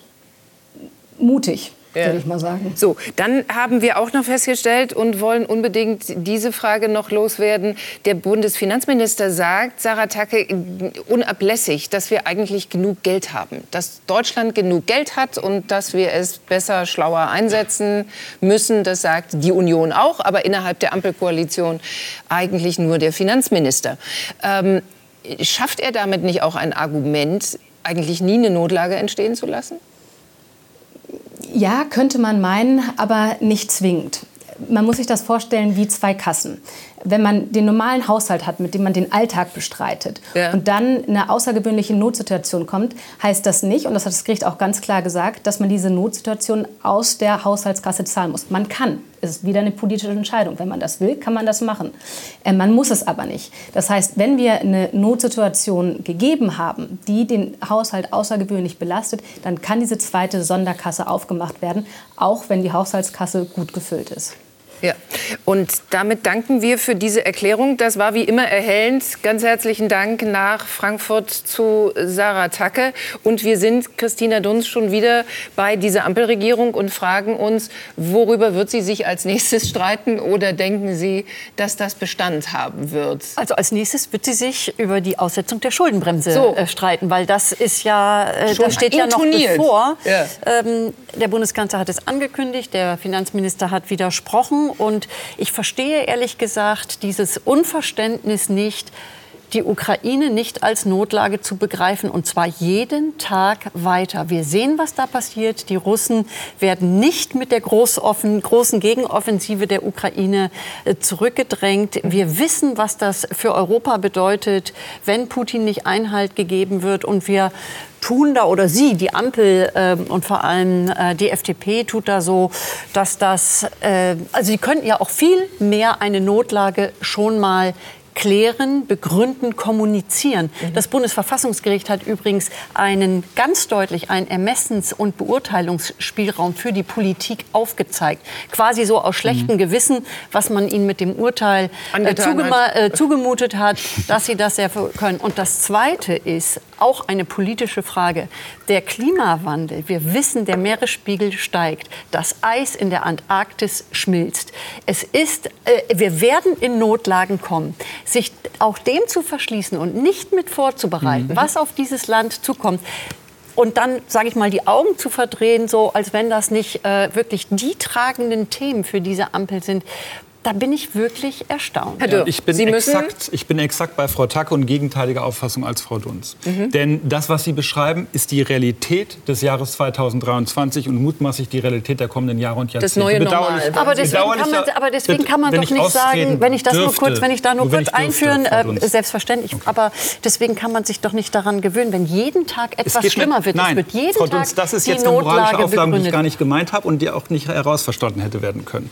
mutig ja. würde ich mal sagen. So, dann haben wir auch noch festgestellt und wollen unbedingt diese Frage noch loswerden. Der Bundesfinanzminister sagt, Sarah Tacke, unablässig, dass wir eigentlich genug Geld haben. Dass Deutschland genug Geld hat und dass wir es besser, schlauer einsetzen müssen. Das sagt die Union auch, aber innerhalb der Ampelkoalition eigentlich nur der Finanzminister. Ähm, schafft er damit nicht auch ein Argument, eigentlich nie eine Notlage entstehen zu lassen? Ja, könnte man meinen, aber nicht zwingend. Man muss sich das vorstellen wie zwei Kassen. Wenn man den normalen Haushalt hat, mit dem man den Alltag bestreitet ja. und dann eine außergewöhnliche Notsituation kommt, heißt das nicht, und das hat das Gericht auch ganz klar gesagt, dass man diese Notsituation aus der Haushaltskasse zahlen muss. Man kann. Es ist wieder eine politische Entscheidung. Wenn man das will, kann man das machen. Äh, man muss es aber nicht. Das heißt, wenn wir eine Notsituation gegeben haben, die den Haushalt außergewöhnlich belastet, dann kann diese zweite Sonderkasse aufgemacht werden, auch wenn die Haushaltskasse gut gefüllt ist. Ja, und damit danken wir für diese Erklärung. Das war wie immer erhellend. Ganz herzlichen Dank nach Frankfurt zu Sarah Tacke. Und wir sind, Christina Dunz, schon wieder bei dieser Ampelregierung und fragen uns, worüber wird sie sich als nächstes streiten oder denken Sie, dass das Bestand haben wird? Also als nächstes wird sie sich über die Aussetzung der Schuldenbremse so. äh, streiten, weil das ist ja, äh, das steht ja noch bevor. Ja. Ähm, der Bundeskanzler hat es angekündigt, der Finanzminister hat widersprochen. Und ich verstehe ehrlich gesagt dieses Unverständnis nicht, die Ukraine nicht als Notlage zu begreifen und zwar jeden Tag weiter. Wir sehen, was da passiert. Die Russen werden nicht mit der großen Gegenoffensive der Ukraine äh, zurückgedrängt. Wir wissen, was das für Europa bedeutet, wenn Putin nicht Einhalt gegeben wird und wir tun da oder Sie, die Ampel äh, und vor allem äh, die FDP tut da so, dass das, äh, also Sie könnten ja auch viel mehr eine Notlage schon mal klären, begründen, kommunizieren. Mhm. Das Bundesverfassungsgericht hat übrigens einen ganz deutlich einen Ermessens- und Beurteilungsspielraum für die Politik aufgezeigt. Quasi so aus schlechtem mhm. Gewissen, was man ihnen mit dem Urteil äh, zugema- äh, zugemutet hat, dass sie das sehr können. Und das Zweite ist, auch eine politische Frage. Der Klimawandel, wir wissen, der Meeresspiegel steigt, das Eis in der Antarktis schmilzt. Es ist, äh, wir werden in Notlagen kommen. Sich auch dem zu verschließen und nicht mit vorzubereiten, mhm. was auf dieses Land zukommt, und dann, sage ich mal, die Augen zu verdrehen, so als wenn das nicht äh, wirklich die tragenden Themen für diese Ampel sind. Da bin ich wirklich erstaunt. Ja, ich, bin exakt, ich bin exakt bei Frau Tacke und gegenteiliger Auffassung als Frau Dunz. Mhm. Denn das, was Sie beschreiben, ist die Realität des Jahres 2023 und mutmaßlich die Realität der kommenden Jahre und Jahrzehnte. Das neue Normal. Aber deswegen kann man, aber deswegen kann man doch nicht sagen, wenn ich das dürfte, nur kurz, wenn ich da nur, nur kurz einführen, äh, selbstverständlich. Okay. Aber deswegen kann man sich doch nicht daran gewöhnen, wenn jeden Tag etwas schlimmer wird. Nein, es wird jeden Frau Dunz, das ist jetzt eine moralische Auflage, die ich gar nicht gemeint habe und die auch nicht herausverstanden hätte werden können.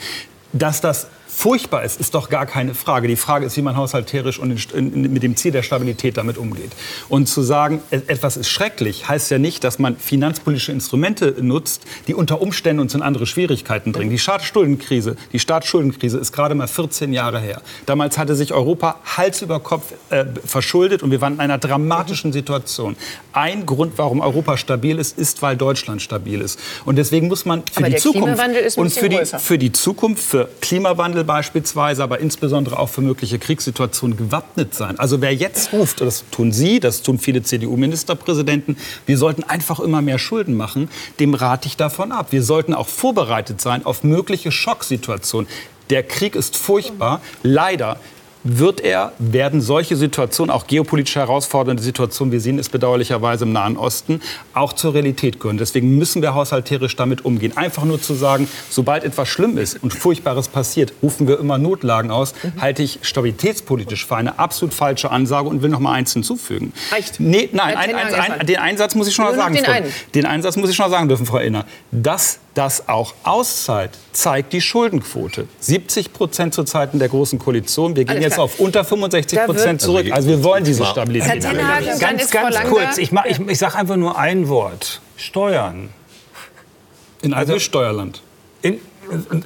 Dass das furchtbar ist, ist doch gar keine Frage. Die Frage ist, wie man haushalterisch und mit dem Ziel der Stabilität damit umgeht. Und zu sagen, e-, etwas ist schrecklich, heißt ja nicht, dass man finanzpolitische Instrumente nutzt, die unter Umständen uns in andere Schwierigkeiten bringen. Die Staatsschuldenkrise, die Staatsschuldenkrise ist gerade mal 14 Jahre her. Damals hatte sich Europa Hals über Kopf äh, verschuldet und wir waren in einer dramatischen Situation. Ein Grund, warum Europa stabil ist, ist, weil Deutschland stabil ist. Und deswegen muss man für Aber die Zukunft und für die, für die Zukunft, für Klimawandel beispielsweise, aber insbesondere auch für mögliche Kriegssituationen gewappnet sein. Also wer jetzt ruft, das tun Sie, das tun viele CDU-Ministerpräsidenten, wir sollten einfach immer mehr Schulden machen, dem rate ich davon ab. Wir sollten auch vorbereitet sein auf mögliche Schocksituationen. Der Krieg ist furchtbar. Leider wird er, werden solche Situationen, auch geopolitisch herausfordernde Situationen, wir sehen es bedauerlicherweise im Nahen Osten, auch zur Realität gehören. Deswegen müssen wir haushalterisch damit umgehen. Einfach nur zu sagen, sobald etwas schlimm ist und Furchtbares passiert, rufen wir immer Notlagen aus, mhm. halte ich stabilitätspolitisch für eine absolut falsche Ansage und will noch mal eins hinzufügen. Reicht. Nee, nein, ein, ein, ein, den Einsatz muss ich schon mal sagen. Den, Frau, den Einsatz muss ich schon mal sagen dürfen, Frau Inner. Das das auch auszahlt, zeigt die Schuldenquote. 70 Prozent zu Zeiten der Großen Koalition. Wir gehen jetzt auf unter 65 Prozent zurück. Also wir wollen diese Stabilität. Ganz, ganz kurz. Ich, ich, ich sage einfach nur ein Wort. Steuern. In einem also, Steuerland. In,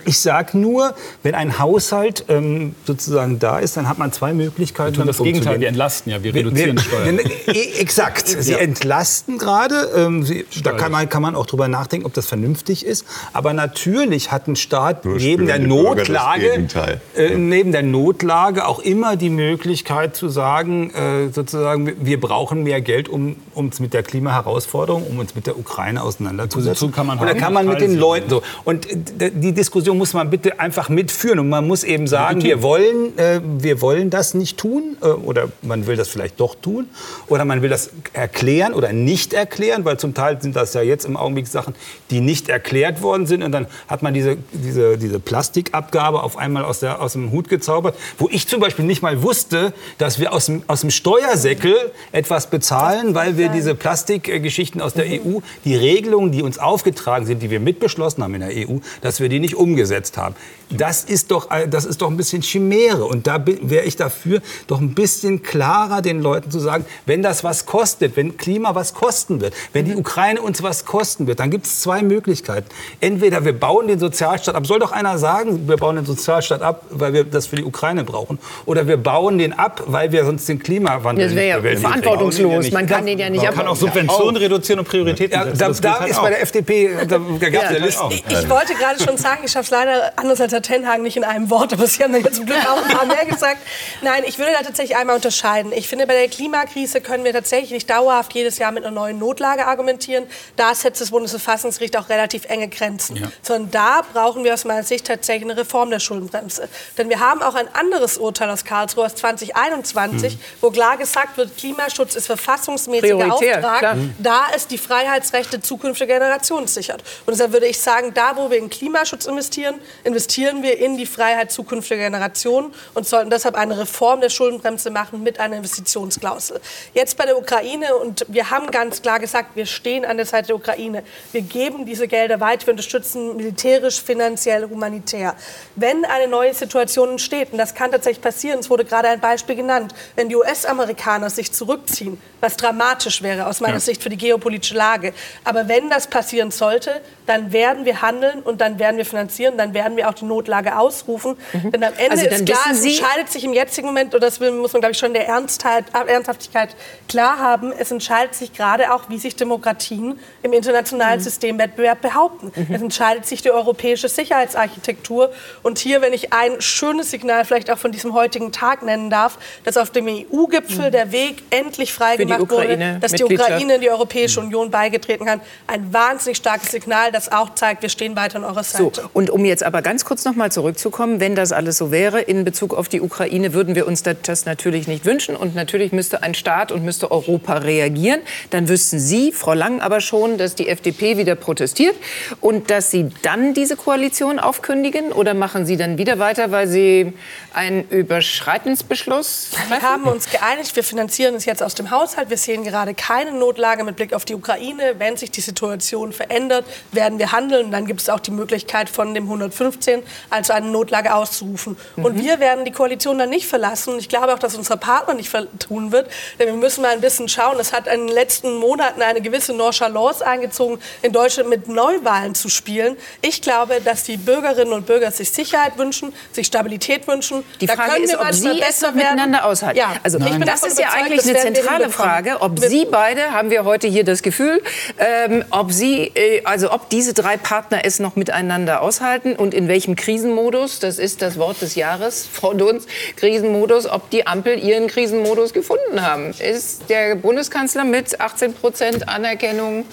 ich sage nur, wenn ein Haushalt ähm, sozusagen da ist, dann hat man zwei Möglichkeiten. Wir tun das Gegenteil, wir entlasten ja, wir reduzieren wir, Steuern. E, exakt, Sie ja. entlasten gerade. Ähm, da kann man, kann man auch drüber nachdenken, ob das vernünftig ist. Aber natürlich hat ein Staat neben der Notlage, äh, neben der Notlage auch immer die Möglichkeit zu sagen, äh, sozusagen, wir brauchen mehr Geld, um uns mit der Klimaherausforderung, um uns mit der Ukraine auseinanderzusetzen. Und kann man, Und da kann man mit den Leuten so. Und die die Diskussion muss man bitte einfach mitführen. Und man muss eben sagen, wir wollen, äh, wir wollen das nicht tun. Äh, oder man will das vielleicht doch tun. Oder man will das erklären oder nicht erklären. Weil zum Teil sind das ja jetzt im Augenblick Sachen, die nicht erklärt worden sind. Und dann hat man diese, diese, diese Plastikabgabe auf einmal aus, der, aus dem Hut gezaubert. Wo ich zum Beispiel nicht mal wusste, dass wir aus dem, aus dem Steuersäckel etwas bezahlen, weil wir diese Plastikgeschichten aus der EU, die Regelungen, die uns aufgetragen sind, die wir mitbeschlossen haben in der EU, dass wir die nicht umgesetzt haben. Das ist doch, das ist doch ein bisschen Chimäre. Und da wäre ich dafür, doch ein bisschen klarer den Leuten zu sagen, wenn das was kostet, wenn Klima was kosten wird, wenn die Ukraine uns was kosten wird, dann gibt es zwei Möglichkeiten. Entweder wir bauen den Sozialstaat ab, soll doch einer sagen, wir bauen den Sozialstaat ab, weil wir das für die Ukraine brauchen, oder wir bauen den ab, weil wir sonst den Klimawandel Das wäre ja verantwortungslos. Man kann den ja nicht abbauen. Man kann auch Subventionen reduzieren und Prioritäten ja, setzen. Da, da ist bei der FDP, da, gab es ja, Listen. Ich, ich wollte gerade schon sagen, ich schaffe es leider anders als Herr Tenhagen nicht in einem Wort, aber Sie haben dann zum Glück auch ein paar mehr gesagt. Nein, ich würde da tatsächlich einmal unterscheiden. Ich finde, bei der Klimakrise können wir tatsächlich nicht dauerhaft jedes Jahr mit einer neuen Notlage argumentieren. Da setzt das Bundesverfassungsgericht auch relativ enge Grenzen. Ja. Sondern da brauchen wir aus meiner Sicht tatsächlich eine Reform der Schuldenbremse. Denn wir haben auch ein anderes Urteil aus Karlsruhe aus 2021, mhm. wo klar gesagt wird, Klimaschutz ist verfassungsmäßiger Prioritär, Auftrag, klar. da es die Freiheitsrechte zukünftiger Generationen sichert. Und deshalb würde ich sagen, da, wo wir in Klimaschutz investieren, investieren wir in die Freiheit zukünftiger Generationen und sollten deshalb eine Reform der Schuldenbremse machen mit einer Investitionsklausel. Jetzt bei der Ukraine und wir haben ganz klar gesagt, wir stehen an der Seite der Ukraine. Wir geben diese Gelder weiter, wir unterstützen militärisch, finanziell, humanitär. Wenn eine neue Situation entsteht, und das kann tatsächlich passieren, es wurde gerade ein Beispiel genannt, wenn die US-Amerikaner sich zurückziehen, was dramatisch wäre aus meiner ja. Sicht für die geopolitische Lage. Aber wenn das passieren sollte, dann werden wir handeln und dann werden wir finanzieren, dann werden wir auch die Notlage ausrufen. Mhm. Denn am Ende also ist klar, es entscheidet sich im jetzigen Moment, und das muss man, glaube ich, schon der Ernstheit, Ernsthaftigkeit klar haben, es entscheidet sich gerade auch, wie sich Demokratien im internationalen mhm. Systemwettbewerb behaupten. Mhm. Es entscheidet sich die europäische Sicherheitsarchitektur. Und hier, wenn ich ein schönes Signal vielleicht auch von diesem heutigen Tag nennen darf, dass auf dem EU-Gipfel mhm. der Weg endlich freigemacht wurde, dass die Ukraine in die Europäische Union beigetreten kann. Ein wahnsinnig starkes Signal, das auch zeigt, wir stehen weiter an eurer Seite. So, und um jetzt aber ganz kurz noch mal zurückzukommen, wenn das alles so wäre in Bezug auf die Ukraine, würden wir uns das natürlich nicht wünschen. Und natürlich müsste ein Staat und müsste Europa reagieren. Dann wüssten Sie, Frau Lang, aber schon, dass die FDP wieder protestiert und dass Sie dann diese Koalition aufkündigen? Oder machen Sie dann wieder weiter, weil Sie einen Überschreitensbeschluss treffen? Wir haben uns geeinigt, wir finanzieren es jetzt aus dem Haushalt. Wir sehen gerade keine Notlage mit Blick auf die Ukraine. Wenn sich die Situation verändert, werden wir handeln. Dann gibt es auch die Möglichkeit, von dem 115 also eine Notlage auszurufen. Mhm. Und wir werden die Koalition dann nicht verlassen. Ich glaube auch, dass unser Partner nicht tun wird. Denn wir müssen mal ein bisschen schauen. Es hat in den letzten Monaten eine gewisse Nonchalance eingezogen, in Deutschland mit Neuwahlen zu spielen. Ich glaube, dass die Bürgerinnen und Bürger sich Sicherheit wünschen, sich Stabilität wünschen. Die Frage ist, ob Sie es noch miteinander aushalten. Ja. Also, das ist ja eigentlich eine zentrale Frage. Ob Sie beide, haben wir heute hier das Gefühl, ähm, ob Sie, äh, also ob diese drei Partner es noch miteinander aushalten und in welchem Krisenmodus, das ist das Wort des Jahres, Frau Dunz, Krisenmodus, ob die Ampel ihren Krisenmodus gefunden haben. Ist der Bundeskanzler mit 18 Prozent Anerkennung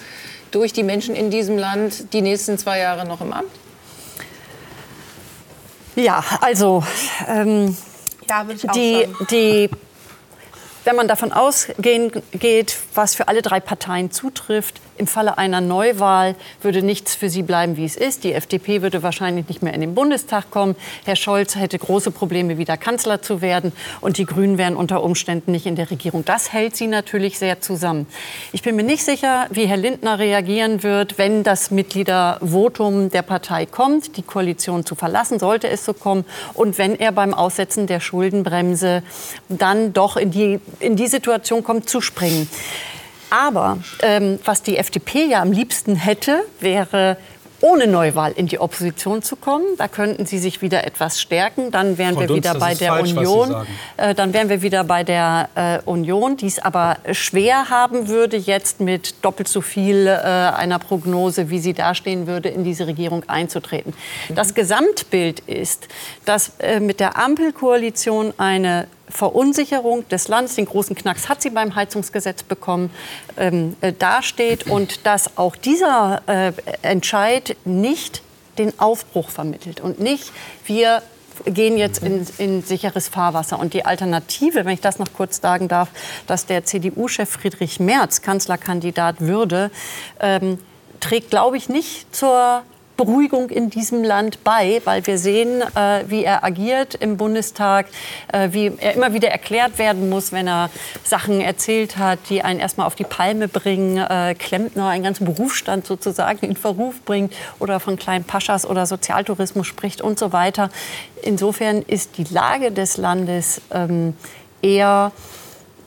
durch die Menschen in diesem Land die nächsten zwei Jahre noch im Amt? Ja, also ähm, ja, die, die wenn man davon ausgehen geht, was für alle drei Parteien zutrifft, im Falle einer Neuwahl würde nichts für sie bleiben, wie es ist. Die FDP würde wahrscheinlich nicht mehr in den Bundestag kommen. Herr Scholz hätte große Probleme, wieder Kanzler zu werden. Und die Grünen wären unter Umständen nicht in der Regierung. Das hält sie natürlich sehr zusammen. Ich bin mir nicht sicher, wie Herr Lindner reagieren wird, wenn das Mitgliedervotum der Partei kommt, die Koalition zu verlassen, sollte es so kommen. Und wenn er beim Aussetzen der Schuldenbremse dann doch in die, in die Situation kommt, zu springen. Aber ähm, was die FDP ja am liebsten hätte, wäre ohne Neuwahl in die Opposition zu kommen. Da könnten sie sich wieder etwas stärken. Dann wären Frau wir Dunz, wieder bei der falsch, Union. Äh, dann wären wir wieder bei der äh, Union, die es aber schwer haben würde, jetzt mit doppelt so viel äh, einer Prognose, wie sie dastehen würde, in diese Regierung einzutreten. Das Gesamtbild ist, dass äh, mit der Ampelkoalition eine Verunsicherung des Landes, den großen Knacks hat sie beim Heizungsgesetz bekommen, ähm, äh, dasteht und dass auch dieser äh, Entscheid nicht den Aufbruch vermittelt und nicht wir gehen jetzt in, in, sicheres Fahrwasser. Und die Alternative, wenn ich das noch kurz sagen darf, dass der CDU-Chef Friedrich Merz Kanzlerkandidat würde, ähm, trägt, glaube ich, nicht zur Beruhigung in diesem Land bei, weil wir sehen, äh, wie er agiert im Bundestag, äh, wie er immer wieder erklärt werden muss, wenn er Sachen erzählt hat, die einen erstmal auf die Palme bringen, äh, Klempner, einen ganzen Berufsstand sozusagen in Verruf bringt oder von kleinen Paschas oder Sozialtourismus spricht und so weiter. Insofern ist die Lage des Landes ähm, eher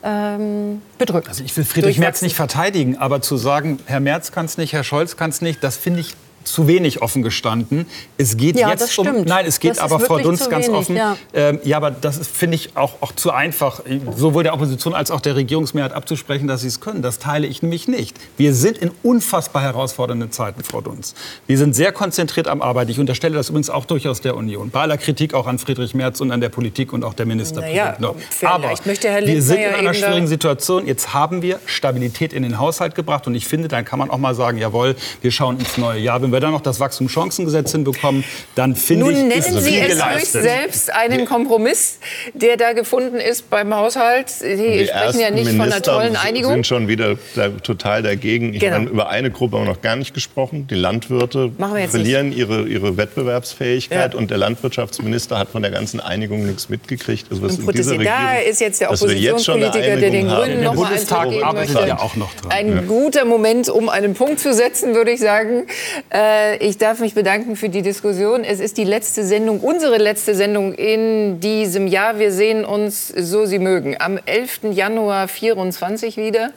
ähm, bedrückt. Also ich will Friedrich Merz nicht verteidigen, aber zu sagen, Herr Merz kann es nicht, Herr Scholz kann es nicht, das finde ich zu wenig offen gestanden. Es geht ja, jetzt um. Nein, es geht aber Frau Dunst ganz wenig, offen. Ja. Ähm, ja, aber das finde ich auch, auch zu einfach, sowohl der Opposition als auch der Regierungsmehrheit abzusprechen, dass sie es können. Das teile ich nämlich nicht. Wir sind in unfassbar herausfordernden Zeiten, Frau Dunst. Wir sind sehr konzentriert am Arbeiten. Ich unterstelle das übrigens auch durchaus der Union. Bei aller Kritik auch an Friedrich Merz und an der Politik und auch der Ministerpräsident. Naja, aber wir sind in einer schwierigen Situation. Jetzt haben wir Stabilität in den Haushalt gebracht. Und ich finde, dann kann man auch mal sagen, jawohl, wir schauen ins neue Jahr. Wenn wir dann noch das Wachstumschancengesetz hinbekommen, dann finde ich, Nun nennen Sie es geleistet. ruhig selbst einen Kompromiss, der da gefunden ist beim Haushalt. Sie die sprechen ja nicht von einer tollen Einigung. sind schon wieder da, total dagegen. Ich genau. meine, über eine Gruppe haben wir noch gar nicht gesprochen. Die Landwirte verlieren ihre, ihre Wettbewerbsfähigkeit. Ja. Und der Landwirtschaftsminister hat von der ganzen Einigung nichts mitgekriegt. Also was in dieser Regierung, da ist jetzt der Oppositionspolitiker, der den Grünen noch mal einen Tag geben möchte. Ja auch noch dran. Ein guter Moment, um einen Punkt zu setzen, würde ich sagen. Äh, ich darf mich bedanken für die Diskussion. Es ist die letzte Sendung, unsere letzte Sendung in diesem Jahr. Wir sehen uns, so Sie mögen, am 11. Januar 24 wieder.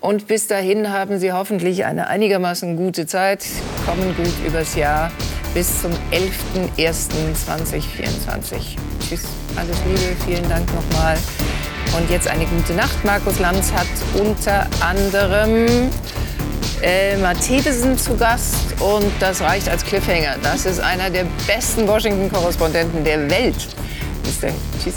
Und bis dahin haben Sie hoffentlich eine einigermaßen gute Zeit. Kommen gut übers Jahr bis zum 11.01.2024. Tschüss, alles Liebe, vielen Dank nochmal. Und jetzt eine gute Nacht. Markus Lanz hat unter anderem Elmar Thedesen zu Gast und das reicht als Cliffhanger. Das ist einer der besten Washington-Korrespondenten der Welt. Bis dann. Tschüss.